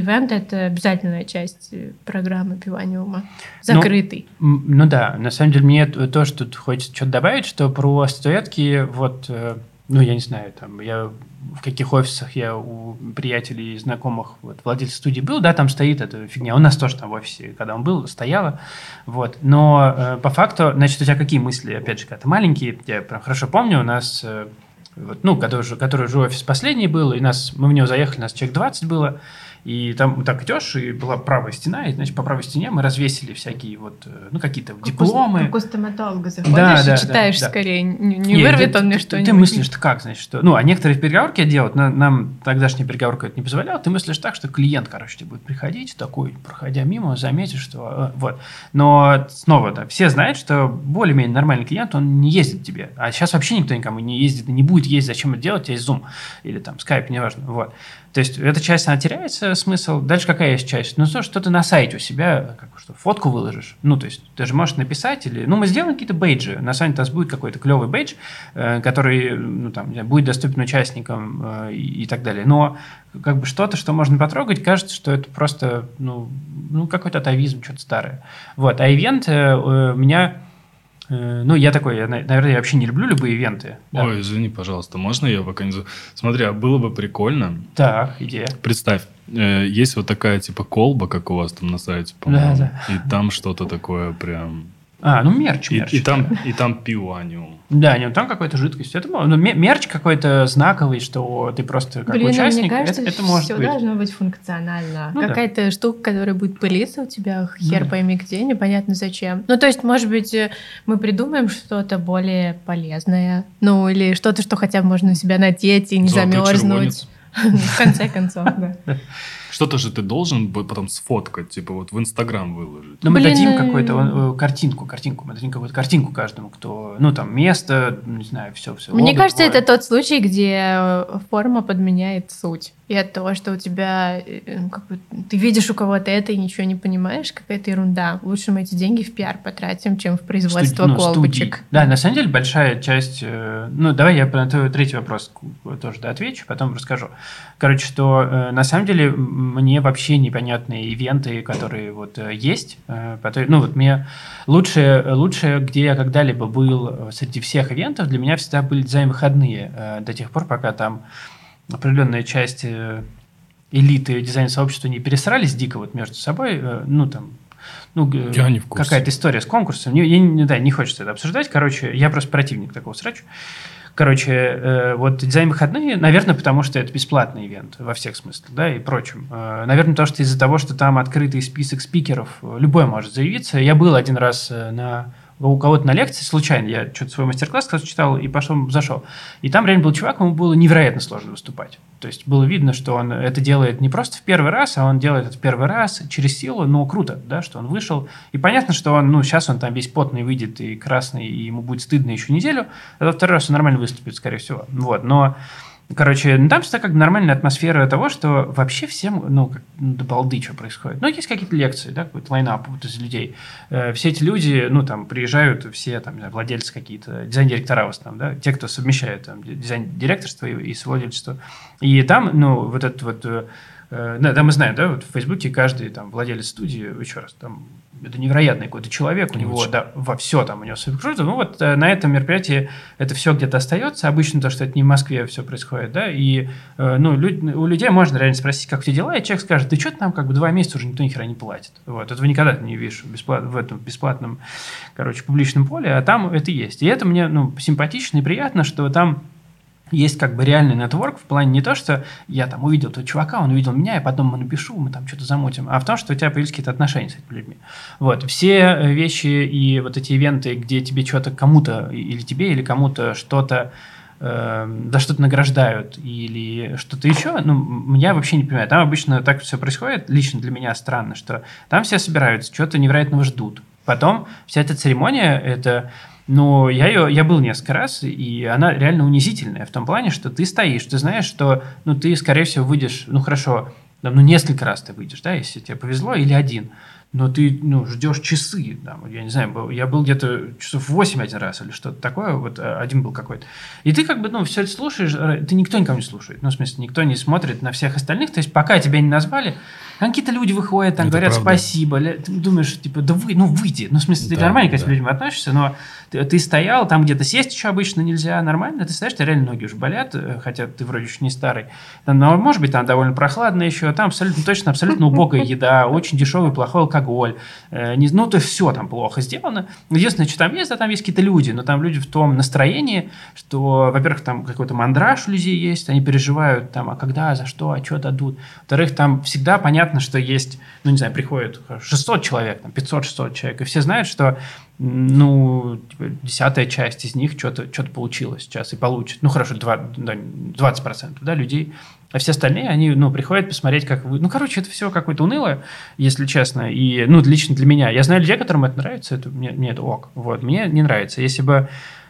B: Ивент — это обязательная часть э, программы «Пиваниума». Закрытый.
C: Ну, ну да, на самом деле мне тоже тут хочется что-то добавить, что про статуэтки, вот, э, ну, я не знаю, там, я в каких офисах я у приятелей и знакомых, вот, владельца студии был, да, там стоит эта фигня. У нас тоже там в офисе, когда он был, стояла. Вот. Но э, по факту, значит, у тебя какие мысли, опять же, когда ты маленький, я прям хорошо помню, у нас, э, вот, ну, который, который же офис последний был, и нас, мы в него заехали, нас человек 20 было, и там так идешь, и была правая стена, и, значит, по правой стене мы развесили всякие вот, э, ну, какие-то как дипломы.
B: Как у стоматолога заходишь да, да, и читаешь да, скорее, не, не вырвет ты, он мне что-нибудь.
C: Ты мыслишь, как, значит, что... Ну, а некоторые переговорки делают, нам, нам тогдашняя переговорка это не позволяла, ты мыслишь так, что клиент, короче, тебе будет приходить, такой, проходя мимо, заметишь, что... Э, вот. Но снова, да, все знают, что более-менее нормальный клиент, он не ездит тебе. А сейчас вообще никто никому не ездит, не будет ездить, зачем это делать, у есть Zoom или там Skype, неважно. Вот. То есть эта часть, она теряется смысл. Дальше какая есть часть? Ну, то, что ты на сайте у себя, как, что, фотку выложишь. Ну, то есть ты же можешь написать или... Ну, мы сделаем какие-то бейджи. На сайте у нас будет какой-то клевый бейдж, э, который, ну, там, будет доступен участникам э, и, и так далее. Но как бы что-то, что можно потрогать, кажется, что это просто, ну, ну какой-то атовизм, что-то старое. Вот. А ивент э, у меня ну, я такой, я, наверное, я вообще не люблю любые ивенты.
A: Да? Ой, извини, пожалуйста, можно я пока не... Смотри, а было бы прикольно...
C: Так, идея.
A: Представь, э, есть вот такая типа колба, как у вас там на сайте, по-моему. Да, да. И там что-то такое прям
C: а, ну мерч, мерч.
A: И, и, там, и там пиваниум.
C: Да, нет, там какая-то жидкость. Это, ну, мерч какой-то знаковый, что ты просто как Блин, участник. Мне
B: кажется,
C: это, это может
B: все
C: быть.
B: должно быть функционально. Ну, Какая-то да. штука, которая будет пылиться у тебя, хер ну, пойми где, непонятно зачем. Ну, то есть, может быть, э, мы придумаем что-то более полезное. Ну, или что-то, что хотя бы можно на себя надеть и не Золотой замерзнуть. В конце концов, да.
A: Что-то же ты должен потом сфоткать, типа вот в Инстаграм выложить.
C: Ну, мы Блин, дадим какую-то э, картинку, картинку, мы дадим какую-то картинку каждому, кто, ну, там, место, не знаю, все, все.
B: Мне кажется, это тот случай, где э, форма подменяет суть. И от того, что у тебя, э, как бы, ты видишь у кого-то это и ничего не понимаешь, какая-то ерунда. Лучше мы эти деньги в пиар потратим, чем в производство Студи- ну, колбочек. Студии.
C: Да, на самом деле большая часть... Э, ну, давай я на твой третий вопрос тоже да, отвечу, потом расскажу. Короче, что э, на самом деле мне вообще непонятные ивенты, которые вот есть. Ну, вот мне лучшее, лучшее, где я когда-либо был среди всех ивентов, для меня всегда были дизайн-выходные до тех пор, пока там определенная часть э, элиты дизайн-сообщества не пересрались дико вот между собой, э, ну, там, ну, какая-то история с конкурсом. Не, я, да, не хочется это обсуждать. Короче, я просто противник такого срачу. Короче, э, вот дизайн выходные, наверное, потому что это бесплатный ивент во всех смыслах, да, и прочем. Э, наверное, потому что из-за того, что там открытый список спикеров, любой может заявиться. Я был один раз на у кого-то на лекции случайно, я что-то свой мастер-класс читал и пошел, зашел. И там реально был чувак, ему было невероятно сложно выступать. То есть было видно, что он это делает не просто в первый раз, а он делает это в первый раз через силу, но круто, да, что он вышел. И понятно, что он, ну, сейчас он там весь потный выйдет и красный, и ему будет стыдно еще неделю, а второй раз он нормально выступит, скорее всего. Вот, но Короче, ну, там всегда как бы нормальная атмосфера того, что вообще всем, ну, как, ну до балды что происходит. Ну, есть какие-то лекции, да, какой-то лайнап вот из людей. Э, все эти люди, ну, там, приезжают все, там, знаю, владельцы какие-то, дизайн-директора в основном, да, те, кто совмещает там дизайн-директорство и, и совладельчество. И там, ну, вот этот вот Э, да, да, мы знаем, да, вот в Фейсбуке каждый там владелец студии, еще раз, там это невероятный какой-то человек, у него да, во все там у него супер круто. Ну вот э, на этом мероприятии это все где-то остается. Обычно то, что это не в Москве все происходит, да, и э, ну, люд, у людей можно реально спросить, как у тебя дела, и человек скажет, да что-то нам как бы два месяца уже никто ни хера не платит. Вот, этого никогда не видишь бесплат, в этом бесплатном, короче, публичном поле, а там это есть. И это мне, ну, симпатично и приятно, что там есть как бы реальный нетворк в плане не то, что я там увидел этого чувака, он увидел меня, и потом мы напишу, мы там что-то замутим, а в том, что у тебя появились какие-то отношения с этими людьми. Вот. Все э, вещи и вот эти ивенты, где тебе что-то кому-то, или тебе, или кому-то что-то э, за что-то награждают или что-то еще, ну, я вообще не понимаю. Там обычно так все происходит, лично для меня странно, что там все собираются, что-то невероятного ждут. Потом вся эта церемония, это но я, ее, я был несколько раз, и она реально унизительная в том плане, что ты стоишь, ты знаешь, что ну, ты, скорее всего, выйдешь, ну хорошо, ну несколько раз ты выйдешь, да, если тебе повезло, или один – но ты ну, ждешь часы. Там, я не знаю, был, я был где-то часов 8 один раз или что-то такое, вот э, один был какой-то. И ты как бы, ну, все это слушаешь, э, ты никто никого не слушает. Ну, в смысле, никто не смотрит на всех остальных. То есть, пока тебя не назвали, какие-то люди выходят, там, это говорят правда. спасибо. Ты думаешь, типа, да вы, ну, выйди. Ну, в смысле, ты да, нормально да. к этим людям относишься, но ты, ты стоял, там где-то сесть еще обычно нельзя, нормально. Ты стоишь, ты реально ноги уже болят, э, хотя ты вроде еще не старый. Но, может быть, там довольно прохладно еще, там абсолютно точно, абсолютно убогая еда, очень дешевый, плохой алкоголь. Э, ну, то все там плохо сделано. Единственное, что там есть, да, там есть какие-то люди, но там люди в том настроении, что, во-первых, там какой-то мандраж у людей есть, они переживают там, а когда, за что, а что дадут. Во-вторых, там всегда понятно, что есть, ну, не знаю, приходит 600 человек, там, 500-600 человек, и все знают, что ну, типа, десятая часть из них что-то что получилось сейчас и получит. Ну, хорошо, 20%, да, 20% да, людей. А все остальные, они, ну, приходят посмотреть, как вы... Ну, короче, это все какое-то унылое, если честно. И, ну, лично для меня. Я знаю людей, которым это нравится, это, мне, мне это ок. Вот, мне не нравится. Если бы...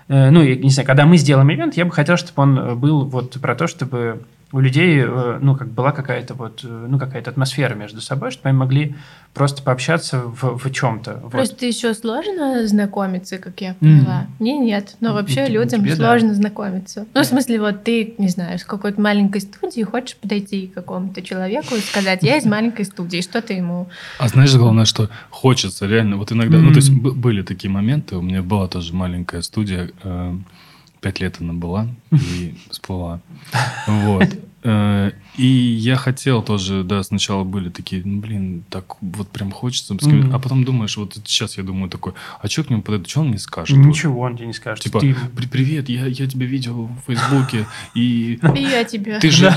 C: Э, ну, не знаю, когда мы сделаем ивент, я бы хотел, чтобы он был вот про то, чтобы у людей, э, ну, как была какая-то вот, э, ну, какая-то атмосфера между собой, чтобы они могли просто пообщаться в, в чем-то.
B: Просто вот. еще сложно знакомиться, как я поняла. Mm. Мне нет, но вообще и, людям тебе, сложно да. знакомиться. Ну, в смысле, вот ты, не знаю, с какой-то маленькой студии хочешь подойти к какому-то человеку и сказать, я из маленькой студии, что ты ему...
A: А знаешь, главное, что хочется реально, вот иногда, mm. ну, то есть были такие моменты, у меня была тоже маленькая студия, э, пять лет она была *laughs* и всплыла. Вот. И я хотел тоже, да, сначала были такие, ну, блин, так вот прям хочется. Mm-hmm. А потом думаешь, вот сейчас я думаю такой, а что к нему подойдет, что он мне скажет?
C: Ничего вот? он тебе не скажет.
A: Типа, ты... привет, я, я тебя видел в Фейсбуке, и... *laughs*
B: И я тебя.
A: Ты же,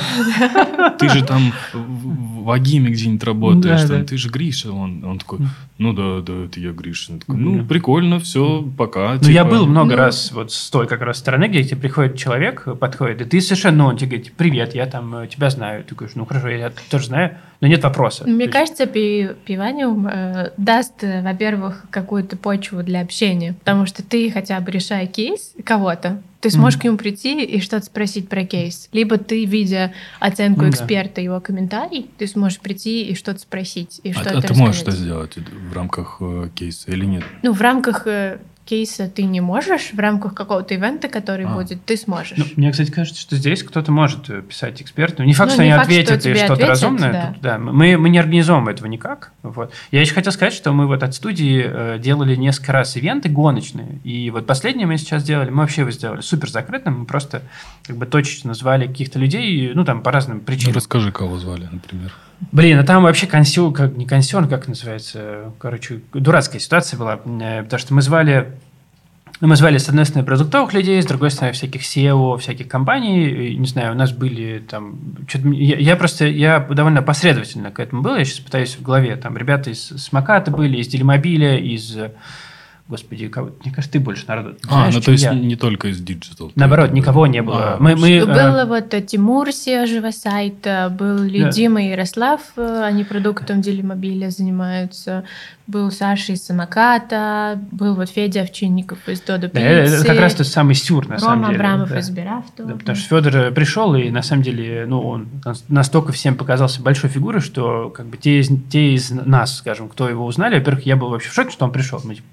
A: ты же там в Агиме где-нибудь работаешь, там, ты же Гриша. Он, он такой, ну да, да, это я Гриша. такой, ну, прикольно, все, пока.
C: Ну, я был много ну. раз вот с той как раз стороны, где тебе приходит человек, подходит, и ты совершенно, ну, он тебе говорит, привет, я там э, тебя знаю, знаю. Ты говоришь, ну хорошо, я тоже знаю, но нет вопроса.
B: Мне То кажется, есть... пиваниум э, даст, э, во-первых, какую-то почву для общения, потому что ты хотя бы решая кейс кого-то, ты сможешь mm-hmm. к нему прийти и что-то спросить про кейс. Либо ты, видя оценку mm-hmm. эксперта, его комментарий, ты сможешь прийти и что-то спросить. И а, что-то
A: а ты можешь это сделать в рамках э, кейса или нет?
B: Ну, в рамках э, кейса ты не можешь в рамках какого-то ивента, который а. будет, ты сможешь. Ну,
C: мне, кстати, кажется, что здесь кто-то может э, писать эксперту. Не факт, ну, что не они факт, ответят что и что-то ответят, разумное. Да. Тут, да. Мы, мы не организовываем этого никак. Вот. Я еще хотел сказать, что мы вот от студии э, делали несколько раз ивенты гоночные. И вот последнее мы сейчас делали, мы вообще его сделали супер закрытым. Мы просто как бы точечно звали каких-то людей, ну там по разным причинам. Ну,
A: расскажи, кого звали, например.
C: Блин, а там вообще консюр, как не консерн, как называется, короче, дурацкая ситуация была, э, потому что мы звали ну, мы звали, с одной стороны, продуктовых людей, с другой стороны, всяких SEO, всяких компаний. Не знаю, у нас были там... Я, я просто, я довольно последовательно к этому был. Я сейчас пытаюсь в голове. Там ребята из Смаката были, из Делимобиля, из Господи, кого, мне кажется, ты больше народу.
A: А, знаешь, ну то есть я. не только из диджитал.
C: Наоборот, никого не было.
B: А, мы, мы, был э... вот Тимур Сежева сайта, был Дима и Ярослав, э, они продуктом делимобиля занимаются, был Саша из самоката, был вот Федя Овчинников из Додо
C: да, Это как раз тот самый сюр, на
B: Рома
C: самом деле.
B: Абрамов
C: да.
B: из Бирафту.
C: Да, потому что Федор э, пришел, и на самом деле, ну, он настолько всем показался большой фигурой, что как бы те из, те из нас, скажем, кто его узнали, во-первых, я был вообще в шоке, что он пришел. Мы типа,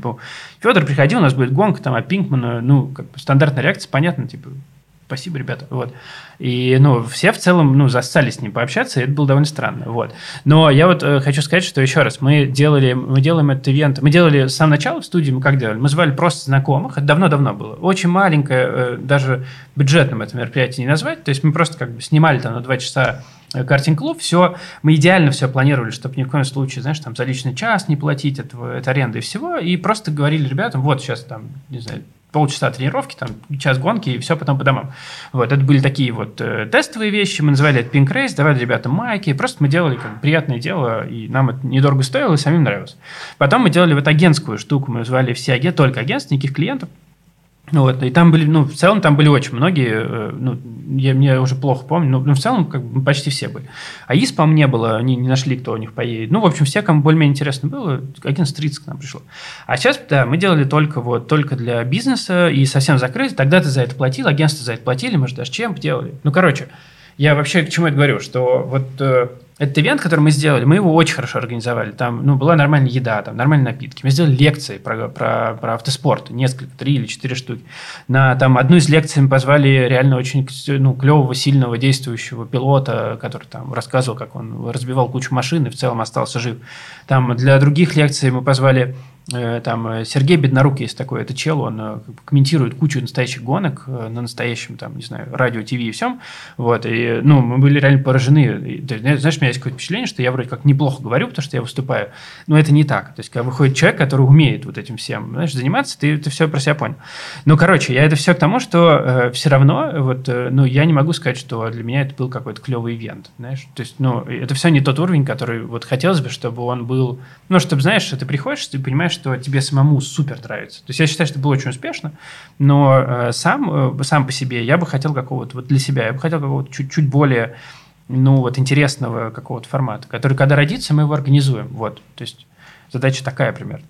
C: ему, Федор приходил, у нас будет гонка, там, а Пинкмана, ну, как бы стандартная реакция, понятно, типа, спасибо, ребята. Вот. И, ну, все в целом, ну, застали с ним пообщаться, и это было довольно странно. Вот. Но я вот э, хочу сказать, что еще раз, мы делали, мы делаем этот ивент, мы делали с самого начала в студии, мы как делали? Мы звали просто знакомых, это давно-давно было. Очень маленькое, э, даже бюджетным это мероприятие не назвать, то есть мы просто как бы снимали там на два часа картинг-клуб, все, мы идеально все планировали, чтобы ни в коем случае, знаешь, там за личный час не платить этого, это аренды и всего, и просто говорили ребятам, вот сейчас там, не знаю, полчаса тренировки, там, час гонки, и все потом по домам. Вот, это были такие вот э, тестовые вещи, мы называли это Pink Race, давали ребятам майки, просто мы делали как приятное дело, и нам это недорого стоило, и самим нравилось. Потом мы делали вот агентскую штуку, мы звали все агенты, только агентств, никаких клиентов, вот, и там были, ну, в целом там были очень многие, э, ну, я, мне уже плохо помню, но, но в целом как бы почти все были. А ИС, по мне было, они не нашли, кто у них поедет. Ну, в общем, все, кому более-менее интересно было, один стриц к нам пришел. А сейчас, да, мы делали только вот, только для бизнеса и совсем закрыли. Тогда ты за это платил, агентство за это платили, может, даже чем делали. Ну, короче, я вообще к чему это говорю, что вот э, этот ивент, который мы сделали, мы его очень хорошо организовали. Там ну, была нормальная еда, там нормальные напитки. Мы сделали лекции про, про, про автоспорт, несколько, три или четыре штуки. На там, одну из лекций мы позвали реально очень ну, клевого, сильного, действующего пилота, который там рассказывал, как он разбивал кучу машин и в целом остался жив. Там для других лекций мы позвали там э, Сергей Беднорук есть такой, это чел, он э, комментирует кучу настоящих гонок на настоящем, там, не знаю, радио, ТВ и всем, вот, и, ну, мы были реально поражены, знаешь, у меня есть какое-то впечатление, что я вроде как неплохо говорю, потому что я выступаю, но это не так, то есть, когда выходит человек, который умеет вот этим всем, знаешь, заниматься, ты, ты все про себя понял. Ну, короче, я это все к тому, что э, все равно, вот, э, ну, я не могу сказать, что для меня это был какой-то клевый ивент, знаешь, то есть, ну, это все не тот уровень, который вот хотелось бы, чтобы он был, ну, чтобы, знаешь, ты приходишь, ты понимаешь, что тебе самому супер нравится. То есть я считаю, что это было очень успешно, но э, сам, э, сам по себе я бы хотел какого-то, вот для себя, я бы хотел какого-то чуть-чуть более, ну, вот интересного какого-то формата, который, когда родится, мы его организуем. Вот, то есть задача такая примерно.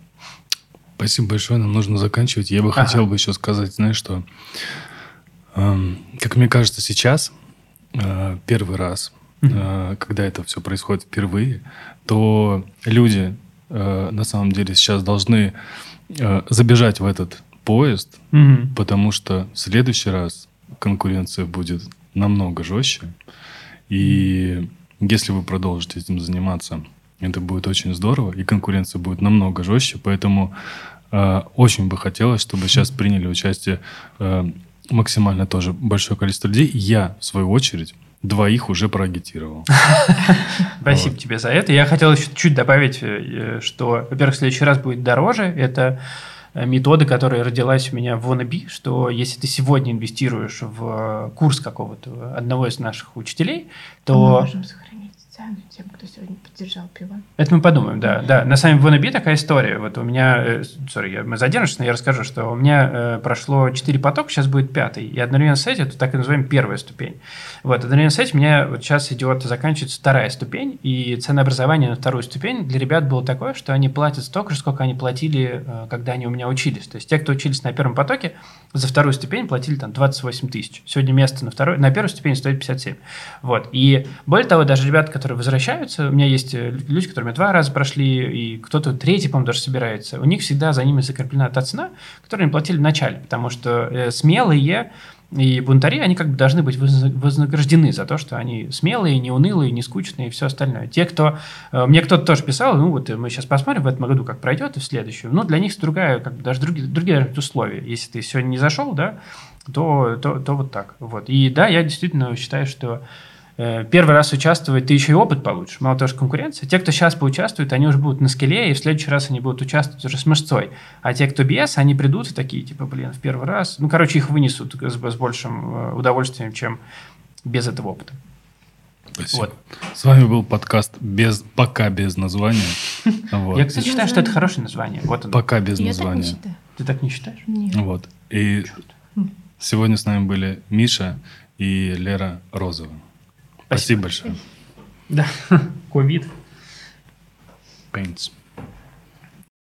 A: Спасибо большое, нам нужно заканчивать. Я бы ага. хотел бы еще сказать, знаешь, что, э, как мне кажется, сейчас э, первый раз, э, когда это все происходит впервые, то люди э, на самом деле сейчас должны э, забежать в этот поезд, угу. потому что в следующий раз конкуренция будет намного жестче. И если вы продолжите этим заниматься, это будет очень здорово, и конкуренция будет намного жестче. Поэтому э, очень бы хотелось, чтобы сейчас приняли участие э, максимально тоже большое количество людей. Я, в свою очередь, двоих уже проагитировал. *laughs*
C: Спасибо тебе за это. Я хотел еще чуть добавить, э, что, во-первых, в следующий раз будет дороже. Это э, метода, которая родилась у меня в Wannabe, что если ты сегодня инвестируешь в курс какого-то одного из наших учителей, то... Цену тем, кто сегодня поддержал пиво. Это мы подумаем, да. да. На самом деле в Wannabe такая история. Вот у меня, сори, э, мы задержимся, но я расскажу, что у меня э, прошло 4 потока, сейчас будет пятый. И одновременно с этим, это так и называем первая ступень. Вот, одновременно с этим у меня вот сейчас идет, заканчивается вторая ступень, и ценообразование на вторую ступень для ребят было такое, что они платят столько же, сколько они платили, э, когда они у меня учились. То есть те, кто учились на первом потоке, за вторую ступень платили там 28 тысяч. Сегодня место на, второй, на первой ступени стоит 57. Вот. И более того, даже ребята, которые возвращаются, у меня есть э, люди, которые два раза прошли, и кто-то третий, по-моему, даже собирается, у них всегда за ними закреплена та цена, которую они платили в начале, потому что э, смелые и бунтари, они как бы должны быть вознаграждены за то, что они смелые, не унылые, не скучные и все остальное. Те, кто... Э, мне кто-то тоже писал, ну вот мы сейчас посмотрим в этом году, как пройдет, и в следующем. Ну, для них другая, как бы даже другие, другие условия. Если ты сегодня не зашел, да, то, то, то вот так. Вот. И да, я действительно считаю, что Э, первый раз участвовать, ты еще и опыт получишь. Мало того, что конкуренция. Те, кто сейчас поучаствуют, они уже будут на скеле, и в следующий раз они будут участвовать уже с мышцой. А те, кто без, они придут и такие, типа, блин, в первый раз. Ну, короче, их вынесут с, с большим э, удовольствием, чем без этого опыта.
A: Спасибо. Вот. С вами был подкаст без, пока без названия. *laughs*
C: Вот. Я, кстати, считаю, что это хорошее название. Вот оно.
A: Пока без Я названия. Так
C: не. Ты так не считаешь?
B: Нет.
A: Вот. И Чуть. сегодня с нами были Миша и Лера Розова. Спасибо, Спасибо большое.
C: Да, *laughs* ковид.
A: Paints.